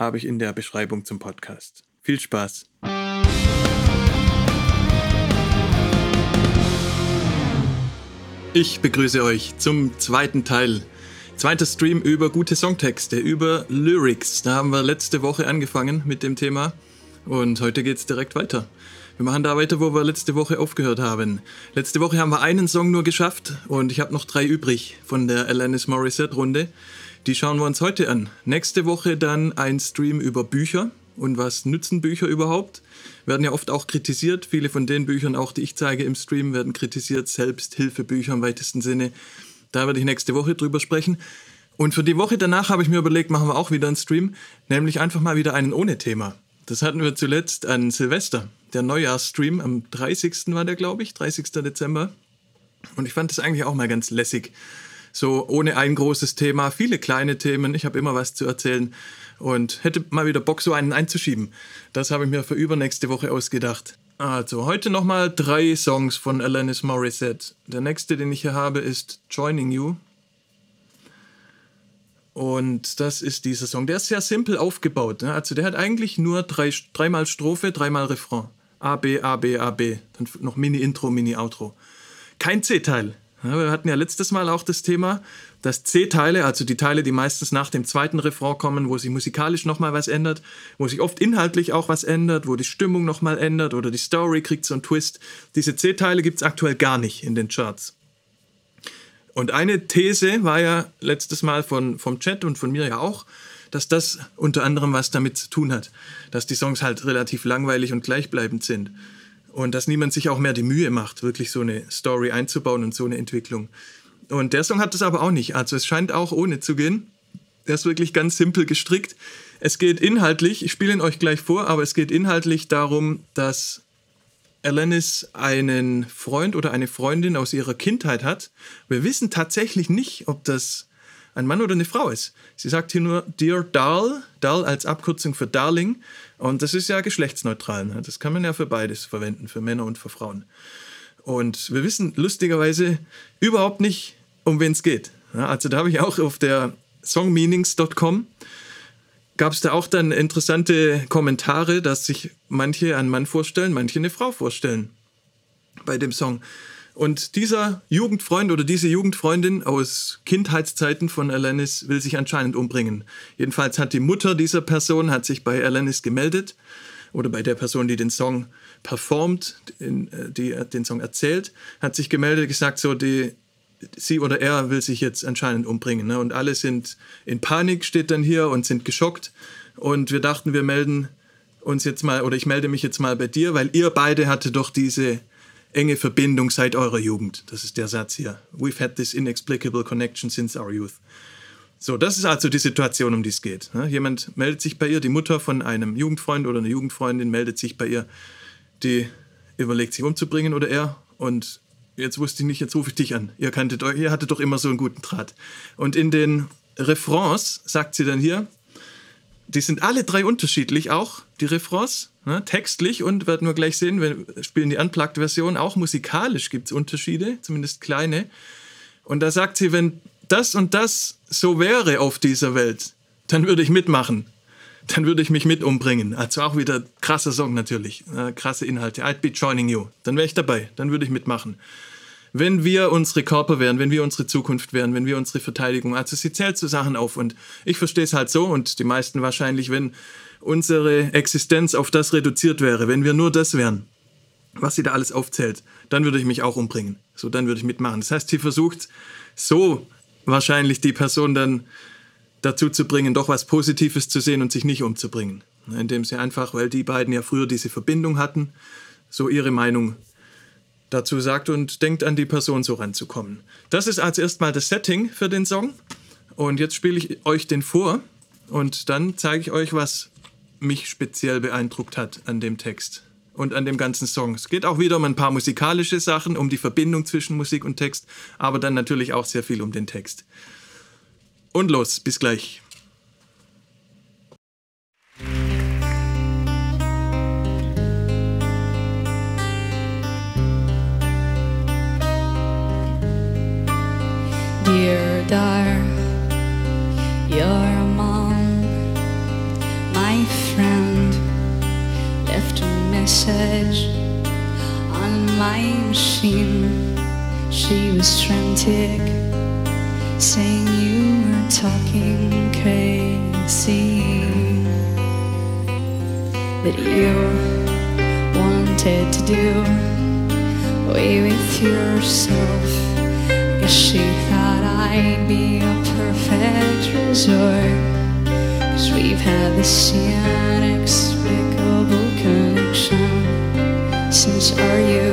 habe ich in der Beschreibung zum Podcast. Viel Spaß! Ich begrüße euch zum zweiten Teil. Zweiter Stream über gute Songtexte, über Lyrics. Da haben wir letzte Woche angefangen mit dem Thema und heute geht es direkt weiter. Wir machen da weiter, wo wir letzte Woche aufgehört haben. Letzte Woche haben wir einen Song nur geschafft und ich habe noch drei übrig von der Alanis Morissette Runde. Die schauen wir uns heute an. Nächste Woche dann ein Stream über Bücher und was nützen Bücher überhaupt. Werden ja oft auch kritisiert. Viele von den Büchern, auch die ich zeige im Stream, werden kritisiert. Selbsthilfebücher im weitesten Sinne. Da werde ich nächste Woche drüber sprechen. Und für die Woche danach habe ich mir überlegt, machen wir auch wieder einen Stream, nämlich einfach mal wieder einen ohne Thema. Das hatten wir zuletzt an Silvester. Der Neujahrsstream am 30. war der, glaube ich, 30. Dezember. Und ich fand das eigentlich auch mal ganz lässig so ohne ein großes Thema, viele kleine Themen. Ich habe immer was zu erzählen und hätte mal wieder Bock, so einen einzuschieben. Das habe ich mir für übernächste Woche ausgedacht. Also, heute nochmal drei Songs von Alanis Morissette. Der nächste, den ich hier habe, ist Joining You. Und das ist dieser Song. Der ist sehr simpel aufgebaut. Ne? Also, der hat eigentlich nur drei, dreimal Strophe, dreimal Refrain. A, B, A, B, A, B. Dann noch Mini-Intro, Mini-Outro. Kein C-Teil. Ja, wir hatten ja letztes Mal auch das Thema, dass C-Teile, also die Teile, die meistens nach dem zweiten Refrain kommen, wo sich musikalisch nochmal was ändert, wo sich oft inhaltlich auch was ändert, wo die Stimmung nochmal ändert oder die Story kriegt so einen Twist. Diese C-Teile gibt es aktuell gar nicht in den Charts. Und eine These war ja letztes Mal von, vom Chat und von mir ja auch, dass das unter anderem was damit zu tun hat, dass die Songs halt relativ langweilig und gleichbleibend sind und dass niemand sich auch mehr die Mühe macht, wirklich so eine Story einzubauen und so eine Entwicklung. Und der Song hat das aber auch nicht. Also es scheint auch ohne zu gehen. Der ist wirklich ganz simpel gestrickt. Es geht inhaltlich, ich spiele ihn euch gleich vor, aber es geht inhaltlich darum, dass Alanis einen Freund oder eine Freundin aus ihrer Kindheit hat. Wir wissen tatsächlich nicht, ob das ein Mann oder eine Frau ist. Sie sagt hier nur Dear Darl, Darl als Abkürzung für Darling. Und das ist ja geschlechtsneutral. Ne? Das kann man ja für beides verwenden, für Männer und für Frauen. Und wir wissen lustigerweise überhaupt nicht, um wen es geht. Also da habe ich auch auf der songmeanings.com gab es da auch dann interessante Kommentare, dass sich manche einen Mann vorstellen, manche eine Frau vorstellen bei dem Song. Und dieser Jugendfreund oder diese Jugendfreundin aus Kindheitszeiten von Alanis will sich anscheinend umbringen. Jedenfalls hat die Mutter dieser Person hat sich bei Alanis gemeldet oder bei der Person, die den Song performt, äh, die den Song erzählt, hat sich gemeldet, gesagt so, die, sie oder er will sich jetzt anscheinend umbringen. Ne? Und alle sind in Panik, steht dann hier und sind geschockt. Und wir dachten, wir melden uns jetzt mal oder ich melde mich jetzt mal bei dir, weil ihr beide hatte doch diese enge Verbindung seit eurer Jugend. Das ist der Satz hier. We've had this inexplicable connection since our youth. So, das ist also die Situation, um die es geht. Ne? Jemand meldet sich bei ihr, die Mutter von einem Jugendfreund oder einer Jugendfreundin meldet sich bei ihr, die überlegt sich umzubringen oder er. Und jetzt wusste ich nicht, jetzt rufe ich dich an. Ihr, kanntet, ihr hattet doch immer so einen guten Draht. Und in den Refrains sagt sie dann hier, die sind alle drei unterschiedlich auch, die Refrains, ne, textlich und werden wir gleich sehen, wir spielen die Unplugged-Version, auch musikalisch gibt es Unterschiede, zumindest kleine. Und da sagt sie, wenn das und das so wäre auf dieser Welt, dann würde ich mitmachen. Dann würde ich mich mit umbringen. Also auch wieder krasser Song natürlich, äh, krasse Inhalte. I'd be joining you. Dann wäre ich dabei, dann würde ich mitmachen wenn wir unsere Körper wären, wenn wir unsere Zukunft wären, wenn wir unsere Verteidigung, also sie zählt zu Sachen auf und ich verstehe es halt so und die meisten wahrscheinlich, wenn unsere Existenz auf das reduziert wäre, wenn wir nur das wären, was sie da alles aufzählt, dann würde ich mich auch umbringen. So, dann würde ich mitmachen. Das heißt, sie versucht so wahrscheinlich die Person dann dazu zu bringen, doch was Positives zu sehen und sich nicht umzubringen. Indem sie einfach, weil die beiden ja früher diese Verbindung hatten, so ihre Meinung dazu sagt und denkt an die Person so ranzukommen. Das ist als erstmal das Setting für den Song und jetzt spiele ich euch den vor und dann zeige ich euch, was mich speziell beeindruckt hat an dem Text und an dem ganzen Song. Es geht auch wieder um ein paar musikalische Sachen, um die Verbindung zwischen Musik und Text, aber dann natürlich auch sehr viel um den Text. Und los, bis gleich. Dear Dar, your on my machine. She was frantic, saying you were talking crazy. That you wanted to do away with yourself. Guess she thought I'd be a perfect resort. Cause we've had the same experience. are you?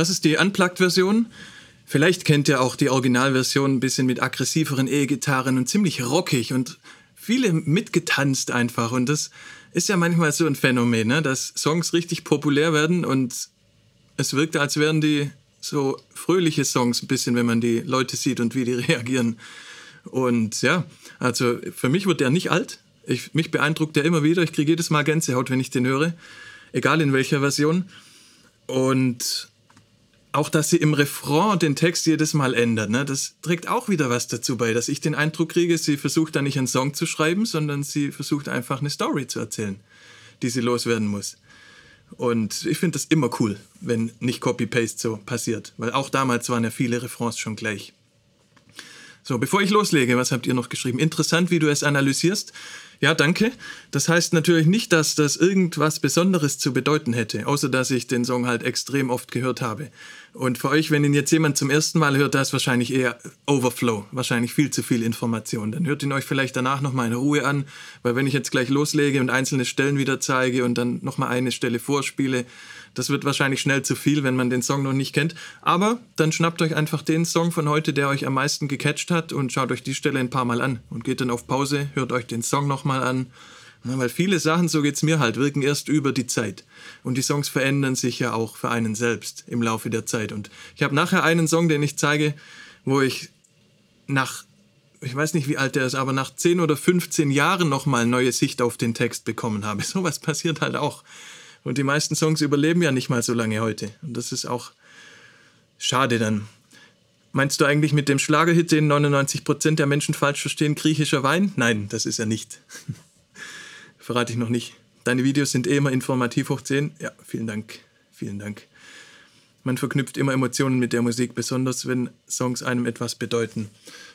Das ist die Unplugged-Version. Vielleicht kennt ihr auch die Originalversion ein bisschen mit aggressiveren E-Gitarren und ziemlich rockig und viele mitgetanzt einfach. Und das ist ja manchmal so ein Phänomen, ne? dass Songs richtig populär werden und es wirkt, als wären die so fröhliche Songs ein bisschen, wenn man die Leute sieht und wie die reagieren. Und ja, also für mich wird der nicht alt. Ich, mich beeindruckt der immer wieder. Ich kriege jedes Mal Gänsehaut, wenn ich den höre. Egal in welcher Version. Und auch, dass sie im Refrain den Text jedes Mal ändert, ne, das trägt auch wieder was dazu bei, dass ich den Eindruck kriege, sie versucht da nicht einen Song zu schreiben, sondern sie versucht einfach eine Story zu erzählen, die sie loswerden muss. Und ich finde das immer cool, wenn nicht Copy-Paste so passiert, weil auch damals waren ja viele Refrains schon gleich. So, bevor ich loslege, was habt ihr noch geschrieben? Interessant, wie du es analysierst. Ja, danke. Das heißt natürlich nicht, dass das irgendwas Besonderes zu bedeuten hätte, außer dass ich den Song halt extrem oft gehört habe. Und für euch, wenn ihn jetzt jemand zum ersten Mal hört, da ist wahrscheinlich eher Overflow, wahrscheinlich viel zu viel Information. Dann hört ihn euch vielleicht danach nochmal in Ruhe an, weil wenn ich jetzt gleich loslege und einzelne Stellen wieder zeige und dann nochmal eine Stelle vorspiele, das wird wahrscheinlich schnell zu viel, wenn man den Song noch nicht kennt. Aber dann schnappt euch einfach den Song von heute, der euch am meisten gecatcht hat und schaut euch die Stelle ein paar Mal an und geht dann auf Pause, hört euch den Song nochmal an. Weil viele Sachen, so geht's mir halt, wirken erst über die Zeit. Und die Songs verändern sich ja auch für einen selbst im Laufe der Zeit. Und ich habe nachher einen Song, den ich zeige, wo ich nach, ich weiß nicht wie alt der ist, aber nach 10 oder 15 Jahren nochmal neue Sicht auf den Text bekommen habe. Sowas passiert halt auch. Und die meisten Songs überleben ja nicht mal so lange heute. Und das ist auch schade dann. Meinst du eigentlich mit dem Schlagerhit, den 99% der Menschen falsch verstehen, griechischer Wein? Nein, das ist er nicht. Verrate ich noch nicht. Deine Videos sind eh immer informativ hoch 10. Ja, vielen Dank. Vielen Dank. Man verknüpft immer Emotionen mit der Musik, besonders wenn Songs einem etwas bedeuten.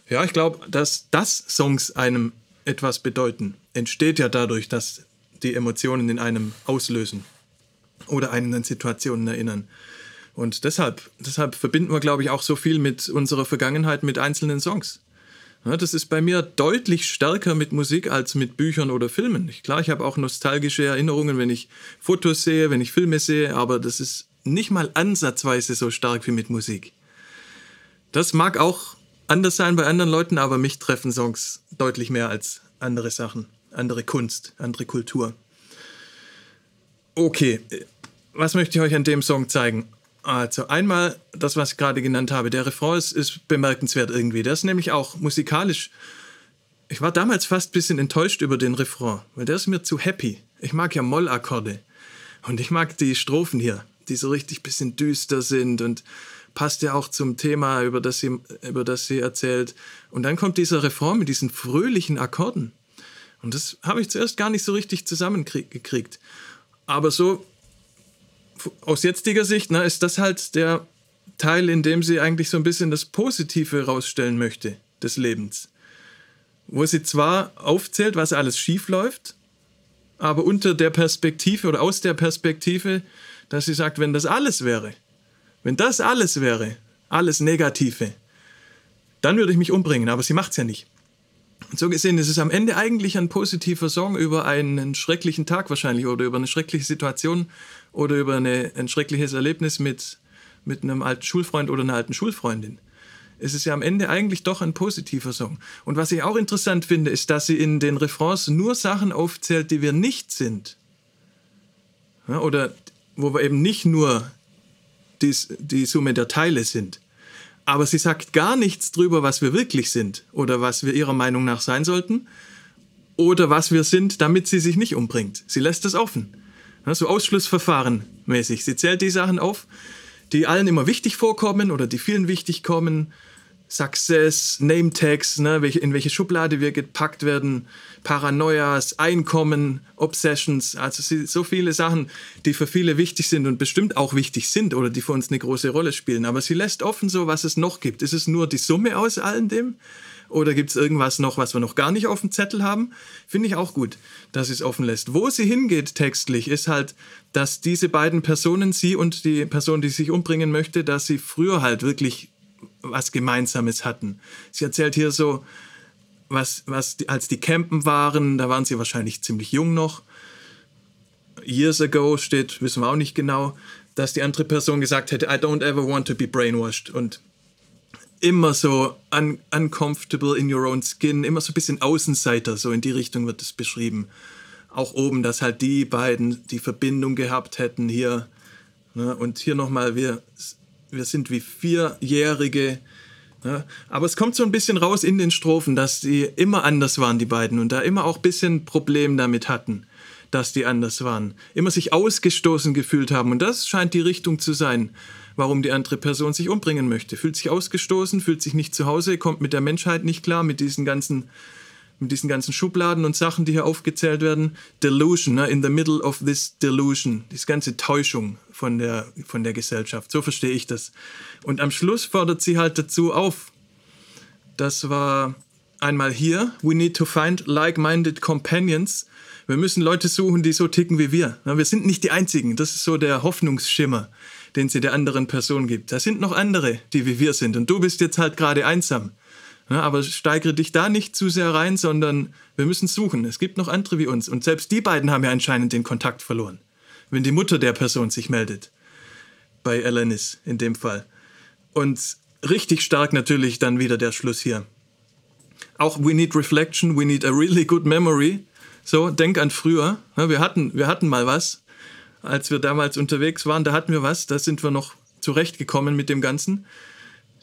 Ja, ich glaube, dass das Songs einem etwas bedeuten, entsteht ja dadurch, dass die Emotionen in einem auslösen oder einen an Situationen erinnern. Und deshalb, deshalb verbinden wir, glaube ich, auch so viel mit unserer Vergangenheit mit einzelnen Songs. Ja, das ist bei mir deutlich stärker mit Musik als mit Büchern oder Filmen. Klar, ich habe auch nostalgische Erinnerungen, wenn ich Fotos sehe, wenn ich Filme sehe, aber das ist nicht mal ansatzweise so stark wie mit Musik. Das mag auch anders sein bei anderen Leuten, aber mich treffen Songs deutlich mehr als andere Sachen, andere Kunst, andere Kultur. Okay, was möchte ich euch an dem Song zeigen? Also einmal das, was ich gerade genannt habe. Der Refrain ist, ist bemerkenswert irgendwie. Der ist nämlich auch musikalisch. Ich war damals fast ein bisschen enttäuscht über den Refrain, weil der ist mir zu happy. Ich mag ja Mollakkorde. Und ich mag die Strophen hier, die so richtig ein bisschen düster sind und passt ja auch zum Thema, über das sie, über das sie erzählt. Und dann kommt dieser Refrain mit diesen fröhlichen Akkorden. Und das habe ich zuerst gar nicht so richtig zusammengekriegt. Aber so aus jetziger Sicht ne, ist das halt der Teil, in dem sie eigentlich so ein bisschen das Positive rausstellen möchte des Lebens. Wo sie zwar aufzählt, was alles schief läuft, aber unter der Perspektive oder aus der Perspektive, dass sie sagt, wenn das alles wäre, wenn das alles wäre, alles Negative, dann würde ich mich umbringen, aber sie macht es ja nicht. So gesehen ist es am Ende eigentlich ein positiver Song über einen schrecklichen Tag wahrscheinlich oder über eine schreckliche Situation oder über eine, ein schreckliches Erlebnis mit, mit einem alten Schulfreund oder einer alten Schulfreundin. Es ist ja am Ende eigentlich doch ein positiver Song. Und was ich auch interessant finde, ist, dass sie in den Refrains nur Sachen aufzählt, die wir nicht sind. Ja, oder wo wir eben nicht nur dies, die Summe der Teile sind. Aber sie sagt gar nichts drüber, was wir wirklich sind oder was wir ihrer Meinung nach sein sollten oder was wir sind, damit sie sich nicht umbringt. Sie lässt es offen. So Ausschlussverfahren mäßig. Sie zählt die Sachen auf, die allen immer wichtig vorkommen oder die vielen wichtig kommen Success, Name Tags, ne, in welche Schublade wir gepackt werden, Paranoias, Einkommen, Obsessions, also so viele Sachen, die für viele wichtig sind und bestimmt auch wichtig sind oder die für uns eine große Rolle spielen. Aber sie lässt offen so, was es noch gibt. Ist es nur die Summe aus allem dem? Oder gibt es irgendwas noch, was wir noch gar nicht auf dem Zettel haben? Finde ich auch gut, dass sie es offen lässt. Wo sie hingeht textlich, ist halt, dass diese beiden Personen, sie und die Person, die sich umbringen möchte, dass sie früher halt wirklich was Gemeinsames hatten. Sie erzählt hier so, was, was als die campen waren, da waren sie wahrscheinlich ziemlich jung noch. Years ago steht, wissen wir auch nicht genau, dass die andere Person gesagt hätte, I don't ever want to be brainwashed. Und immer so un uncomfortable in your own skin, immer so ein bisschen Außenseiter, so in die Richtung wird es beschrieben. Auch oben, dass halt die beiden die Verbindung gehabt hätten hier. Ne? Und hier nochmal, wir, wir sind wie Vierjährige. Ne? Aber es kommt so ein bisschen raus in den Strophen, dass die immer anders waren, die beiden, und da immer auch ein bisschen Problem damit hatten, dass die anders waren. Immer sich ausgestoßen gefühlt haben. Und das scheint die Richtung zu sein warum die andere Person sich umbringen möchte. Fühlt sich ausgestoßen, fühlt sich nicht zu Hause, kommt mit der Menschheit nicht klar, mit diesen ganzen, mit diesen ganzen Schubladen und Sachen, die hier aufgezählt werden. Delusion, ne? in the middle of this delusion, diese ganze Täuschung von der, von der Gesellschaft. So verstehe ich das. Und am Schluss fordert sie halt dazu auf. Das war einmal hier, we need to find like-minded companions. Wir müssen Leute suchen, die so ticken wie wir. Wir sind nicht die Einzigen. Das ist so der Hoffnungsschimmer den sie der anderen Person gibt. Da sind noch andere, die wie wir sind. Und du bist jetzt halt gerade einsam. Ja, aber steigere dich da nicht zu sehr rein, sondern wir müssen suchen. Es gibt noch andere wie uns. Und selbst die beiden haben ja anscheinend den Kontakt verloren. Wenn die Mutter der Person sich meldet. Bei Alanis in dem Fall. Und richtig stark natürlich dann wieder der Schluss hier. Auch we need reflection, we need a really good memory. So, denk an früher. Ja, wir, hatten, wir hatten mal was als wir damals unterwegs waren, da hatten wir was, da sind wir noch zurechtgekommen mit dem Ganzen.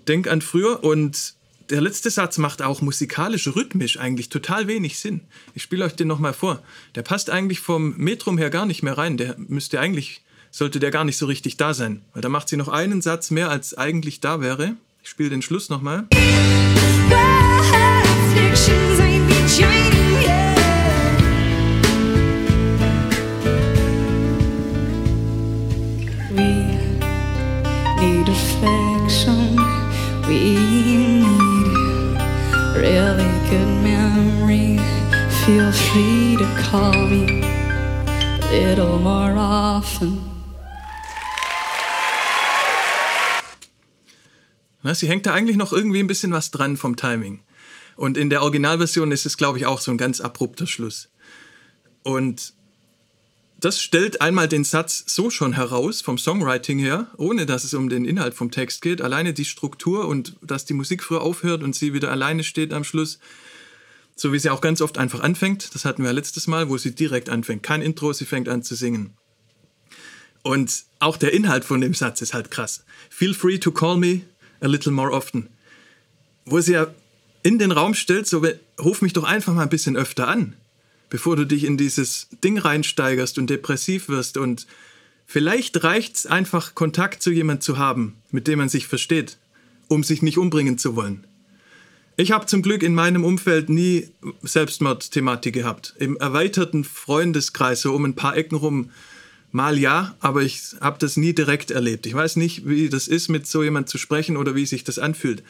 Denk an früher und der letzte Satz macht auch musikalisch, rhythmisch eigentlich total wenig Sinn. Ich spiele euch den nochmal vor. Der passt eigentlich vom Metrum her gar nicht mehr rein. Der müsste eigentlich, sollte der gar nicht so richtig da sein. Weil da macht sie noch einen Satz mehr, als eigentlich da wäre. Ich spiele den Schluss nochmal. Reflections good memory. Feel free to call me a little more often. Na, sie hängt da eigentlich noch irgendwie ein bisschen was dran vom Timing. Und in der Originalversion ist es, glaube ich, auch so ein ganz abrupter Schluss. Und das stellt einmal den Satz so schon heraus, vom Songwriting her, ohne dass es um den Inhalt vom Text geht. Alleine die Struktur und dass die Musik früher aufhört und sie wieder alleine steht am Schluss. So wie sie auch ganz oft einfach anfängt. Das hatten wir letztes Mal, wo sie direkt anfängt. Kein Intro, sie fängt an zu singen. Und auch der Inhalt von dem Satz ist halt krass. Feel free to call me a little more often. Wo sie ja in den Raum stellt, so ruf mich doch einfach mal ein bisschen öfter an bevor du dich in dieses Ding reinsteigerst und depressiv wirst. Und vielleicht reicht es einfach, Kontakt zu jemandem zu haben, mit dem man sich versteht, um sich nicht umbringen zu wollen. Ich habe zum Glück in meinem Umfeld nie Selbstmordthematik gehabt. Im erweiterten Freundeskreis, so um ein paar Ecken rum, mal ja, aber ich habe das nie direkt erlebt. Ich weiß nicht, wie das ist, mit so jemand zu sprechen oder wie sich das anfühlt.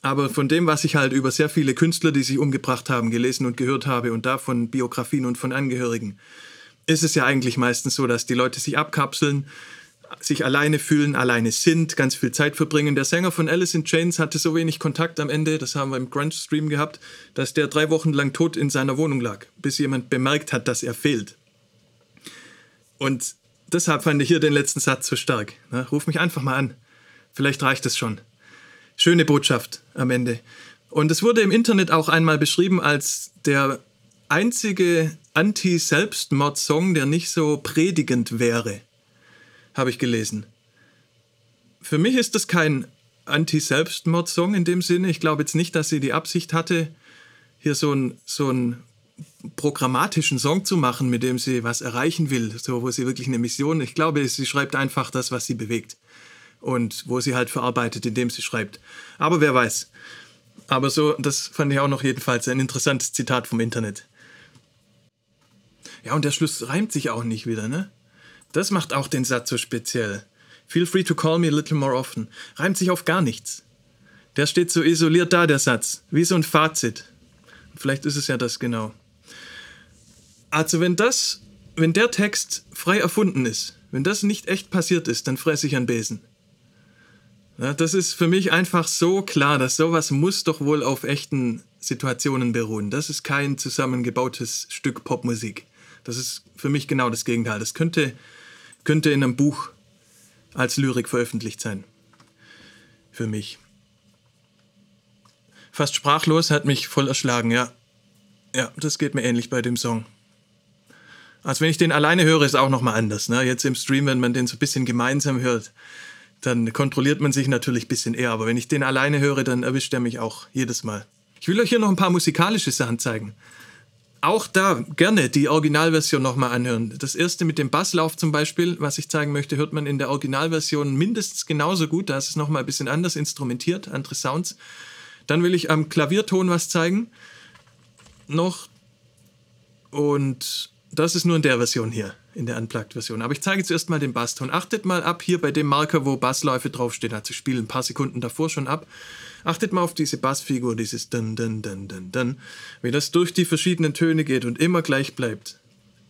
Aber von dem, was ich halt über sehr viele Künstler, die sich umgebracht haben, gelesen und gehört habe und da von Biografien und von Angehörigen, ist es ja eigentlich meistens so, dass die Leute sich abkapseln, sich alleine fühlen, alleine sind, ganz viel Zeit verbringen. Der Sänger von Alice in Chains hatte so wenig Kontakt am Ende, das haben wir im Grunge-Stream gehabt, dass der drei Wochen lang tot in seiner Wohnung lag, bis jemand bemerkt hat, dass er fehlt. Und deshalb fand ich hier den letzten Satz so stark. Na, ruf mich einfach mal an. Vielleicht reicht es schon schöne Botschaft am Ende. Und es wurde im Internet auch einmal beschrieben als der einzige Anti-Selbstmord-Song, der nicht so predigend wäre, habe ich gelesen. Für mich ist das kein Anti-Selbstmord-Song in dem Sinne. Ich glaube jetzt nicht, dass sie die Absicht hatte, hier so einen so programmatischen Song zu machen, mit dem sie was erreichen will, so wo sie wirklich eine Mission. Ich glaube, sie schreibt einfach das, was sie bewegt und wo sie halt verarbeitet, indem sie schreibt. Aber wer weiß. Aber so, das fand ich auch noch jedenfalls ein interessantes Zitat vom Internet. Ja, und der Schluss reimt sich auch nicht wieder, ne? Das macht auch den Satz so speziell. Feel free to call me a little more often. Reimt sich auf gar nichts. Der steht so isoliert da, der Satz, wie so ein Fazit. Vielleicht ist es ja das genau. Also wenn das, wenn der Text frei erfunden ist, wenn das nicht echt passiert ist, dann fresse ich einen Besen. Ja, das ist für mich einfach so klar, dass sowas muss doch wohl auf echten Situationen beruhen. Das ist kein zusammengebautes Stück Popmusik. Das ist für mich genau das Gegenteil. Das könnte, könnte in einem Buch als Lyrik veröffentlicht sein. Für mich. Fast sprachlos hat mich voll erschlagen, ja. Ja, das geht mir ähnlich bei dem Song. Also wenn ich den alleine höre, ist auch nochmal anders. Ne? Jetzt im Stream, wenn man den so ein bisschen gemeinsam hört, dann kontrolliert man sich natürlich ein bisschen eher. Aber wenn ich den alleine höre, dann erwischt er mich auch jedes Mal. Ich will euch hier noch ein paar musikalische Sachen zeigen. Auch da gerne die Originalversion nochmal anhören. Das erste mit dem Basslauf zum Beispiel, was ich zeigen möchte, hört man in der Originalversion mindestens genauso gut. Da ist es nochmal ein bisschen anders instrumentiert, andere Sounds. Dann will ich am Klavierton was zeigen. Noch. Und das ist nur in der Version hier, in der Unplugged-Version. Aber ich zeige zuerst mal den Basston. Achtet mal ab hier bei dem Marker, wo Bassläufe draufstehen. Also ich spiele ein paar Sekunden davor schon ab. Achtet mal auf diese Bassfigur, dieses Dun, Dun, Dun, Dun, Dun. Wie das durch die verschiedenen Töne geht und immer gleich bleibt.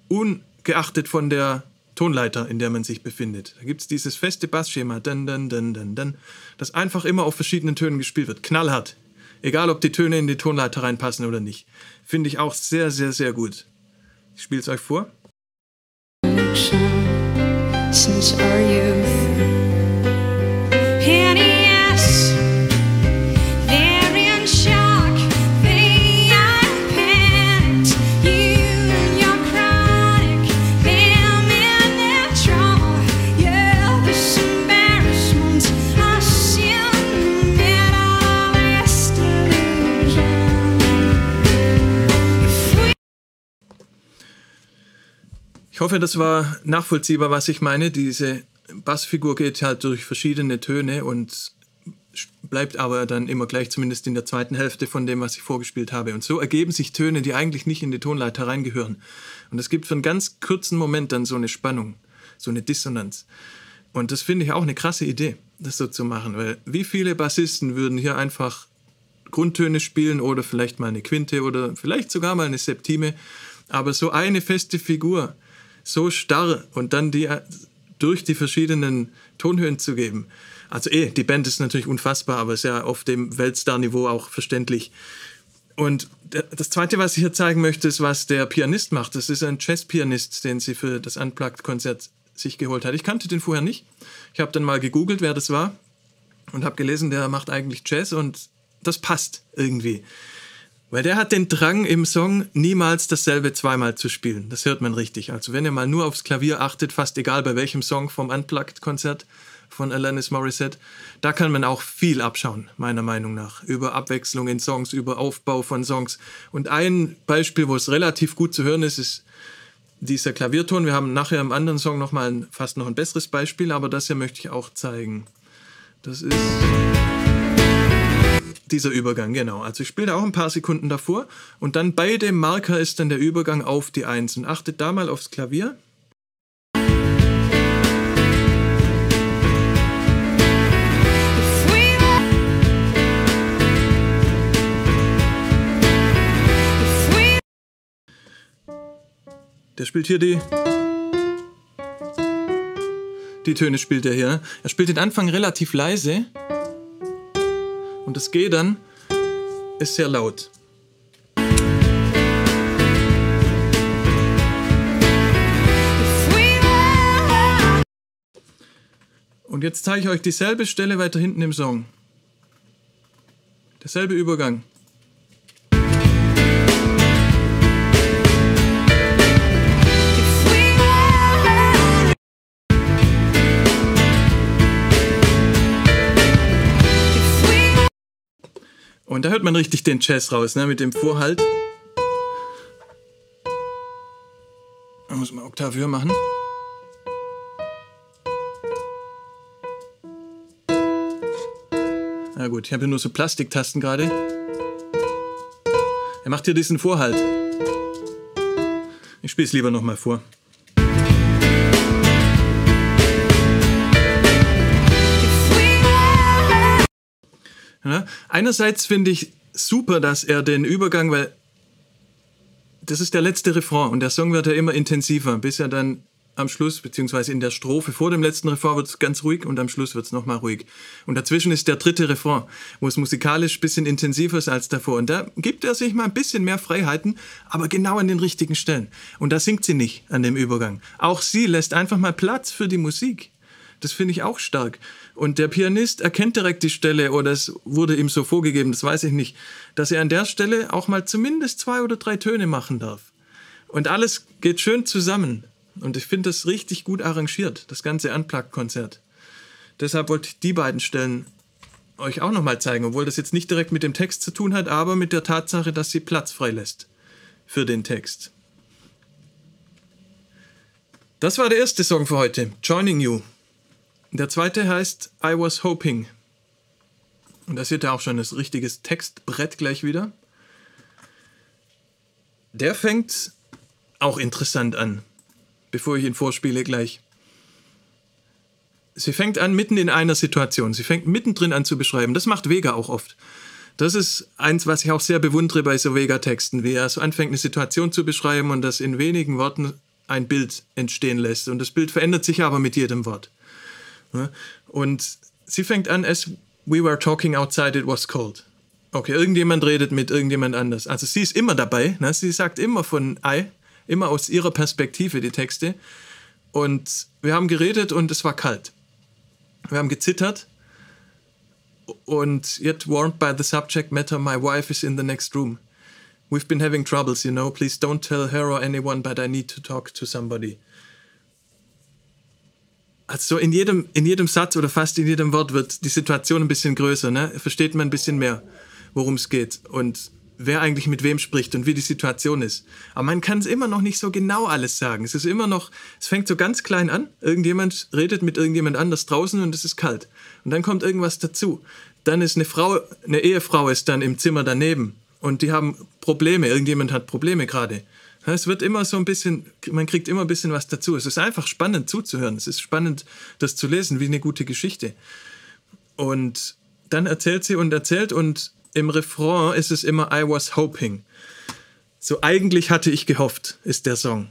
Ungeachtet von der Tonleiter, in der man sich befindet. Da gibt es dieses feste Bassschema, Dun, Dun, Dun, Dun, Dun, das einfach immer auf verschiedenen Tönen gespielt wird. Knallhart. Egal, ob die Töne in die Tonleiter reinpassen oder nicht. Finde ich auch sehr, sehr, sehr gut. Ich spiele es euch vor. Since our youth. Ich hoffe, das war nachvollziehbar, was ich meine. Diese Bassfigur geht halt durch verschiedene Töne und bleibt aber dann immer gleich, zumindest in der zweiten Hälfte von dem, was ich vorgespielt habe. Und so ergeben sich Töne, die eigentlich nicht in die Tonleiter reingehören. Und es gibt für einen ganz kurzen Moment dann so eine Spannung, so eine Dissonanz. Und das finde ich auch eine krasse Idee, das so zu machen, weil wie viele Bassisten würden hier einfach Grundtöne spielen oder vielleicht mal eine Quinte oder vielleicht sogar mal eine Septime, aber so eine feste Figur, so starr und dann die durch die verschiedenen Tonhöhen zu geben. Also eh, die Band ist natürlich unfassbar, aber ist ja auf dem Weltstar-Niveau auch verständlich. Und das Zweite, was ich hier zeigen möchte, ist, was der Pianist macht. Das ist ein Jazzpianist, den sie für das Unplugged-Konzert sich geholt hat. Ich kannte den vorher nicht. Ich habe dann mal gegoogelt, wer das war und habe gelesen, der macht eigentlich Jazz und das passt irgendwie. Weil der hat den Drang im Song niemals dasselbe zweimal zu spielen. Das hört man richtig. Also wenn ihr mal nur aufs Klavier achtet, fast egal bei welchem Song vom Unplugged-Konzert von Alanis Morissette, da kann man auch viel abschauen, meiner Meinung nach. Über Abwechslung in Songs, über Aufbau von Songs. Und ein Beispiel, wo es relativ gut zu hören ist, ist dieser Klavierton. Wir haben nachher im anderen Song noch mal ein, fast noch ein besseres Beispiel, aber das hier möchte ich auch zeigen. Das ist dieser Übergang, genau. Also ich spiele da auch ein paar Sekunden davor und dann bei dem Marker ist dann der Übergang auf die Eins. Und achtet da mal aufs Klavier. Der spielt hier die. Die Töne spielt er hier. Er spielt den Anfang relativ leise. Und das G dann ist sehr laut. Und jetzt zeige ich euch dieselbe Stelle weiter hinten im Song. Derselbe Übergang. Und da hört man richtig den Jazz raus, ne, mit dem Vorhalt. Da muss man Oktav höher machen. Na gut, ich habe hier nur so Plastiktasten gerade. Er macht hier diesen Vorhalt. Ich spiele es lieber nochmal vor. Ja? Einerseits finde ich super, dass er den Übergang, weil das ist der letzte Refrain und der Song wird ja immer intensiver, bis er dann am Schluss, beziehungsweise in der Strophe vor dem letzten Refrain wird es ganz ruhig und am Schluss wird es nochmal ruhig. Und dazwischen ist der dritte Refrain, wo es musikalisch ein bisschen intensiver ist als davor. Und da gibt er sich mal ein bisschen mehr Freiheiten, aber genau an den richtigen Stellen. Und da singt sie nicht an dem Übergang. Auch sie lässt einfach mal Platz für die Musik. Das finde ich auch stark. Und der Pianist erkennt direkt die Stelle, oder es wurde ihm so vorgegeben, das weiß ich nicht, dass er an der Stelle auch mal zumindest zwei oder drei Töne machen darf. Und alles geht schön zusammen. Und ich finde das richtig gut arrangiert, das ganze Unplugged-Konzert. Deshalb wollte ich die beiden Stellen euch auch nochmal zeigen, obwohl das jetzt nicht direkt mit dem Text zu tun hat, aber mit der Tatsache, dass sie Platz freilässt für den Text. Das war der erste Song für heute, Joining You. Der zweite heißt I Was Hoping. Und das wird ja auch schon das richtiges Textbrett gleich wieder. Der fängt auch interessant an bevor ich ihn vorspiele gleich. Sie fängt an mitten in einer Situation. Sie fängt mittendrin an zu beschreiben. Das macht Vega auch oft. Das ist eins, was ich auch sehr bewundere bei so Vega-Texten, wie er so anfängt, eine Situation zu beschreiben und das in wenigen Worten ein Bild entstehen lässt. Und das Bild verändert sich aber mit jedem Wort. Und sie fängt an, as we were talking outside, it was cold. Okay, irgendjemand redet mit irgendjemand anders. Also sie ist immer dabei. Ne? Sie sagt immer von I immer aus ihrer Perspektive die Texte. Und wir haben geredet und es war kalt. Wir haben gezittert. Und yet warmed by the subject matter, my wife is in the next room. We've been having troubles, you know. Please don't tell her or anyone, but I need to talk to somebody. Also in jedem, in jedem Satz oder fast in jedem Wort wird die Situation ein bisschen größer, ne? Versteht man ein bisschen mehr, worum es geht. Und wer eigentlich mit wem spricht und wie die Situation ist. Aber man kann es immer noch nicht so genau alles sagen. Es ist immer noch, es fängt so ganz klein an. Irgendjemand redet mit irgendjemand anders draußen und es ist kalt. Und dann kommt irgendwas dazu. Dann ist eine Frau, eine Ehefrau ist dann im Zimmer daneben und die haben Probleme. Irgendjemand hat Probleme gerade. Es wird immer so ein bisschen, man kriegt immer ein bisschen was dazu. Es ist einfach spannend zuzuhören. Es ist spannend, das zu lesen, wie eine gute Geschichte. Und dann erzählt sie und erzählt und im Refrain ist es immer I was hoping. So eigentlich hatte ich gehofft, ist der Song.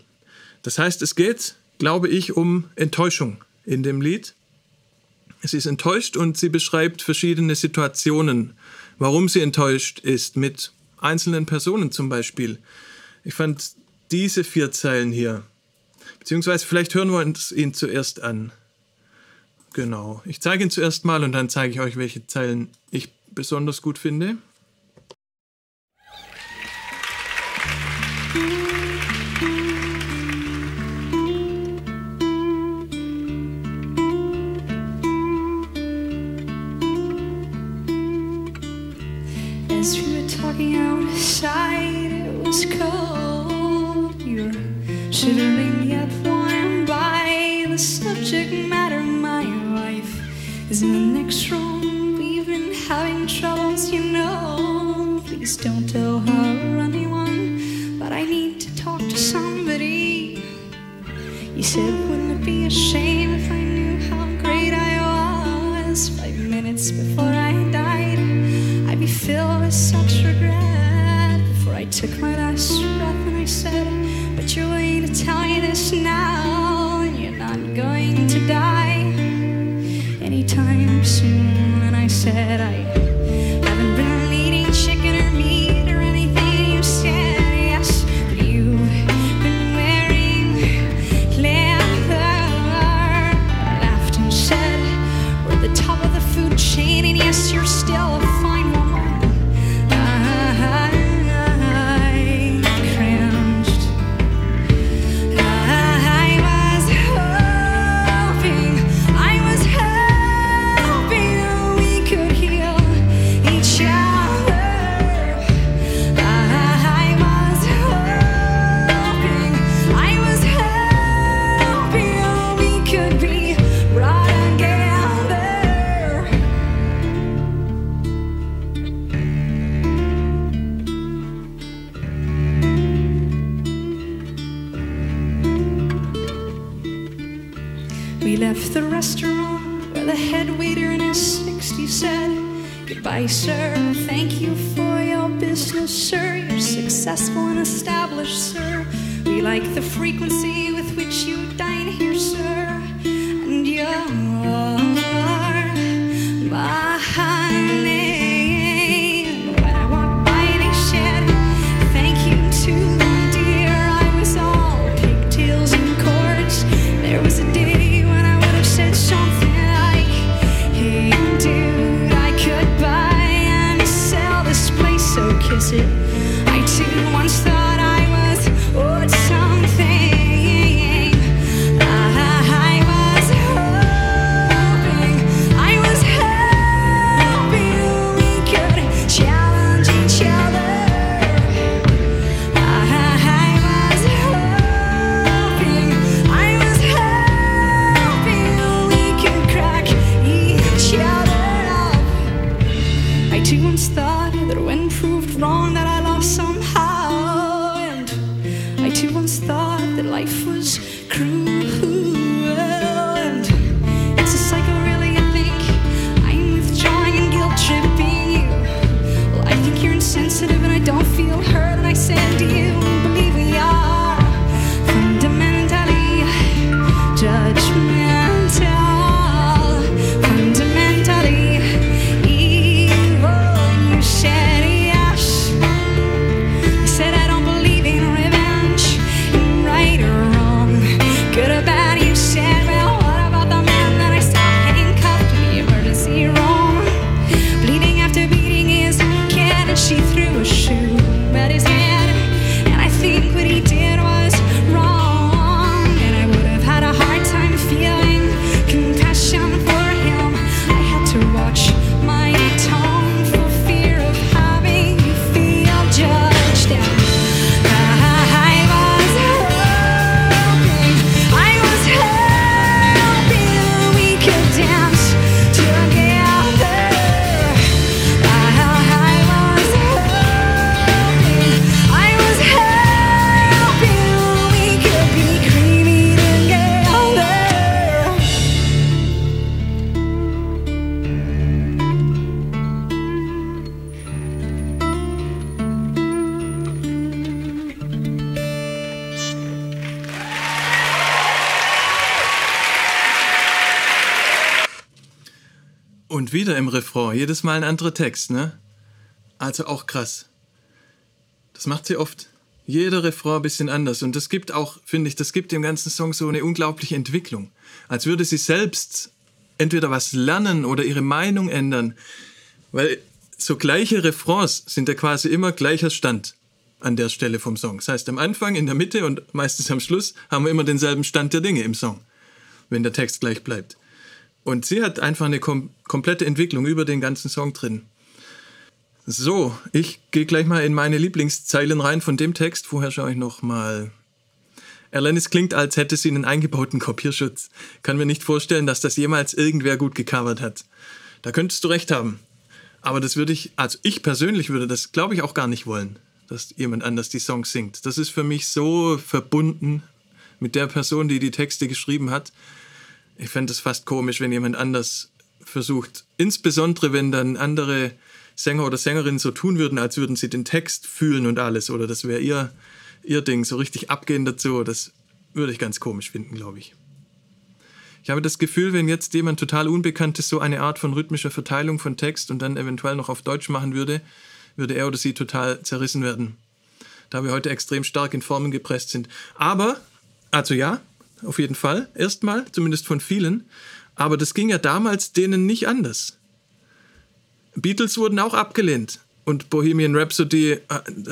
Das heißt, es geht, glaube ich, um Enttäuschung in dem Lied. Sie ist enttäuscht und sie beschreibt verschiedene Situationen, warum sie enttäuscht ist, mit einzelnen Personen zum Beispiel. Ich fand diese vier Zeilen hier, beziehungsweise vielleicht hören wir uns ihn zuerst an. Genau. Ich zeige ihn zuerst mal und dann zeige ich euch, welche Zeilen ich besonders gut finde. As we were talking outside, it was cold. Shivering yet warm by the subject matter. My wife is in the next room. We've been having troubles, you know. Please don't tell her or anyone, but I need to talk to somebody. You said, wouldn't it be a shame if I knew how great I was? Five minutes before I died, I'd be filled with such regret. Took my last breath, and I said, but you're going to tell me this now, and you're not going to die anytime soon. And I said, I up. I too once thought that when proved wrong that I lost somehow, and I too once thought that life was cruel. Im Refrain, jedes Mal ein anderer Text, ne? Also auch krass. Das macht sie oft. Jeder Refrain ein bisschen anders. Und das gibt auch, finde ich, das gibt dem ganzen Song so eine unglaubliche Entwicklung. Als würde sie selbst entweder was lernen oder ihre Meinung ändern. Weil so gleiche Refrains sind ja quasi immer gleicher Stand an der Stelle vom Song. Das heißt, am Anfang, in der Mitte und meistens am Schluss haben wir immer denselben Stand der Dinge im Song, wenn der Text gleich bleibt. Und sie hat einfach eine kom komplette Entwicklung über den ganzen Song drin. So, ich gehe gleich mal in meine Lieblingszeilen rein von dem Text. Vorher schaue ich noch mal. Alanis klingt, als hätte sie einen eingebauten Kopierschutz. Kann mir nicht vorstellen, dass das jemals irgendwer gut gecovert hat. Da könntest du recht haben. Aber das würde ich, also ich persönlich würde das, glaube ich, auch gar nicht wollen, dass jemand anders die Songs singt. Das ist für mich so verbunden mit der Person, die die Texte geschrieben hat. Ich fände es fast komisch, wenn jemand anders versucht, insbesondere wenn dann andere Sänger oder Sängerinnen so tun würden, als würden sie den Text fühlen und alles, oder das wäre ihr, ihr Ding, so richtig abgehen dazu, das würde ich ganz komisch finden, glaube ich. Ich habe das Gefühl, wenn jetzt jemand total Unbekanntes so eine Art von rhythmischer Verteilung von Text und dann eventuell noch auf Deutsch machen würde, würde er oder sie total zerrissen werden. Da wir heute extrem stark in Formen gepresst sind. Aber, also ja, auf jeden Fall, erstmal, zumindest von vielen. Aber das ging ja damals denen nicht anders. Beatles wurden auch abgelehnt. Und Bohemian Rhapsody, äh,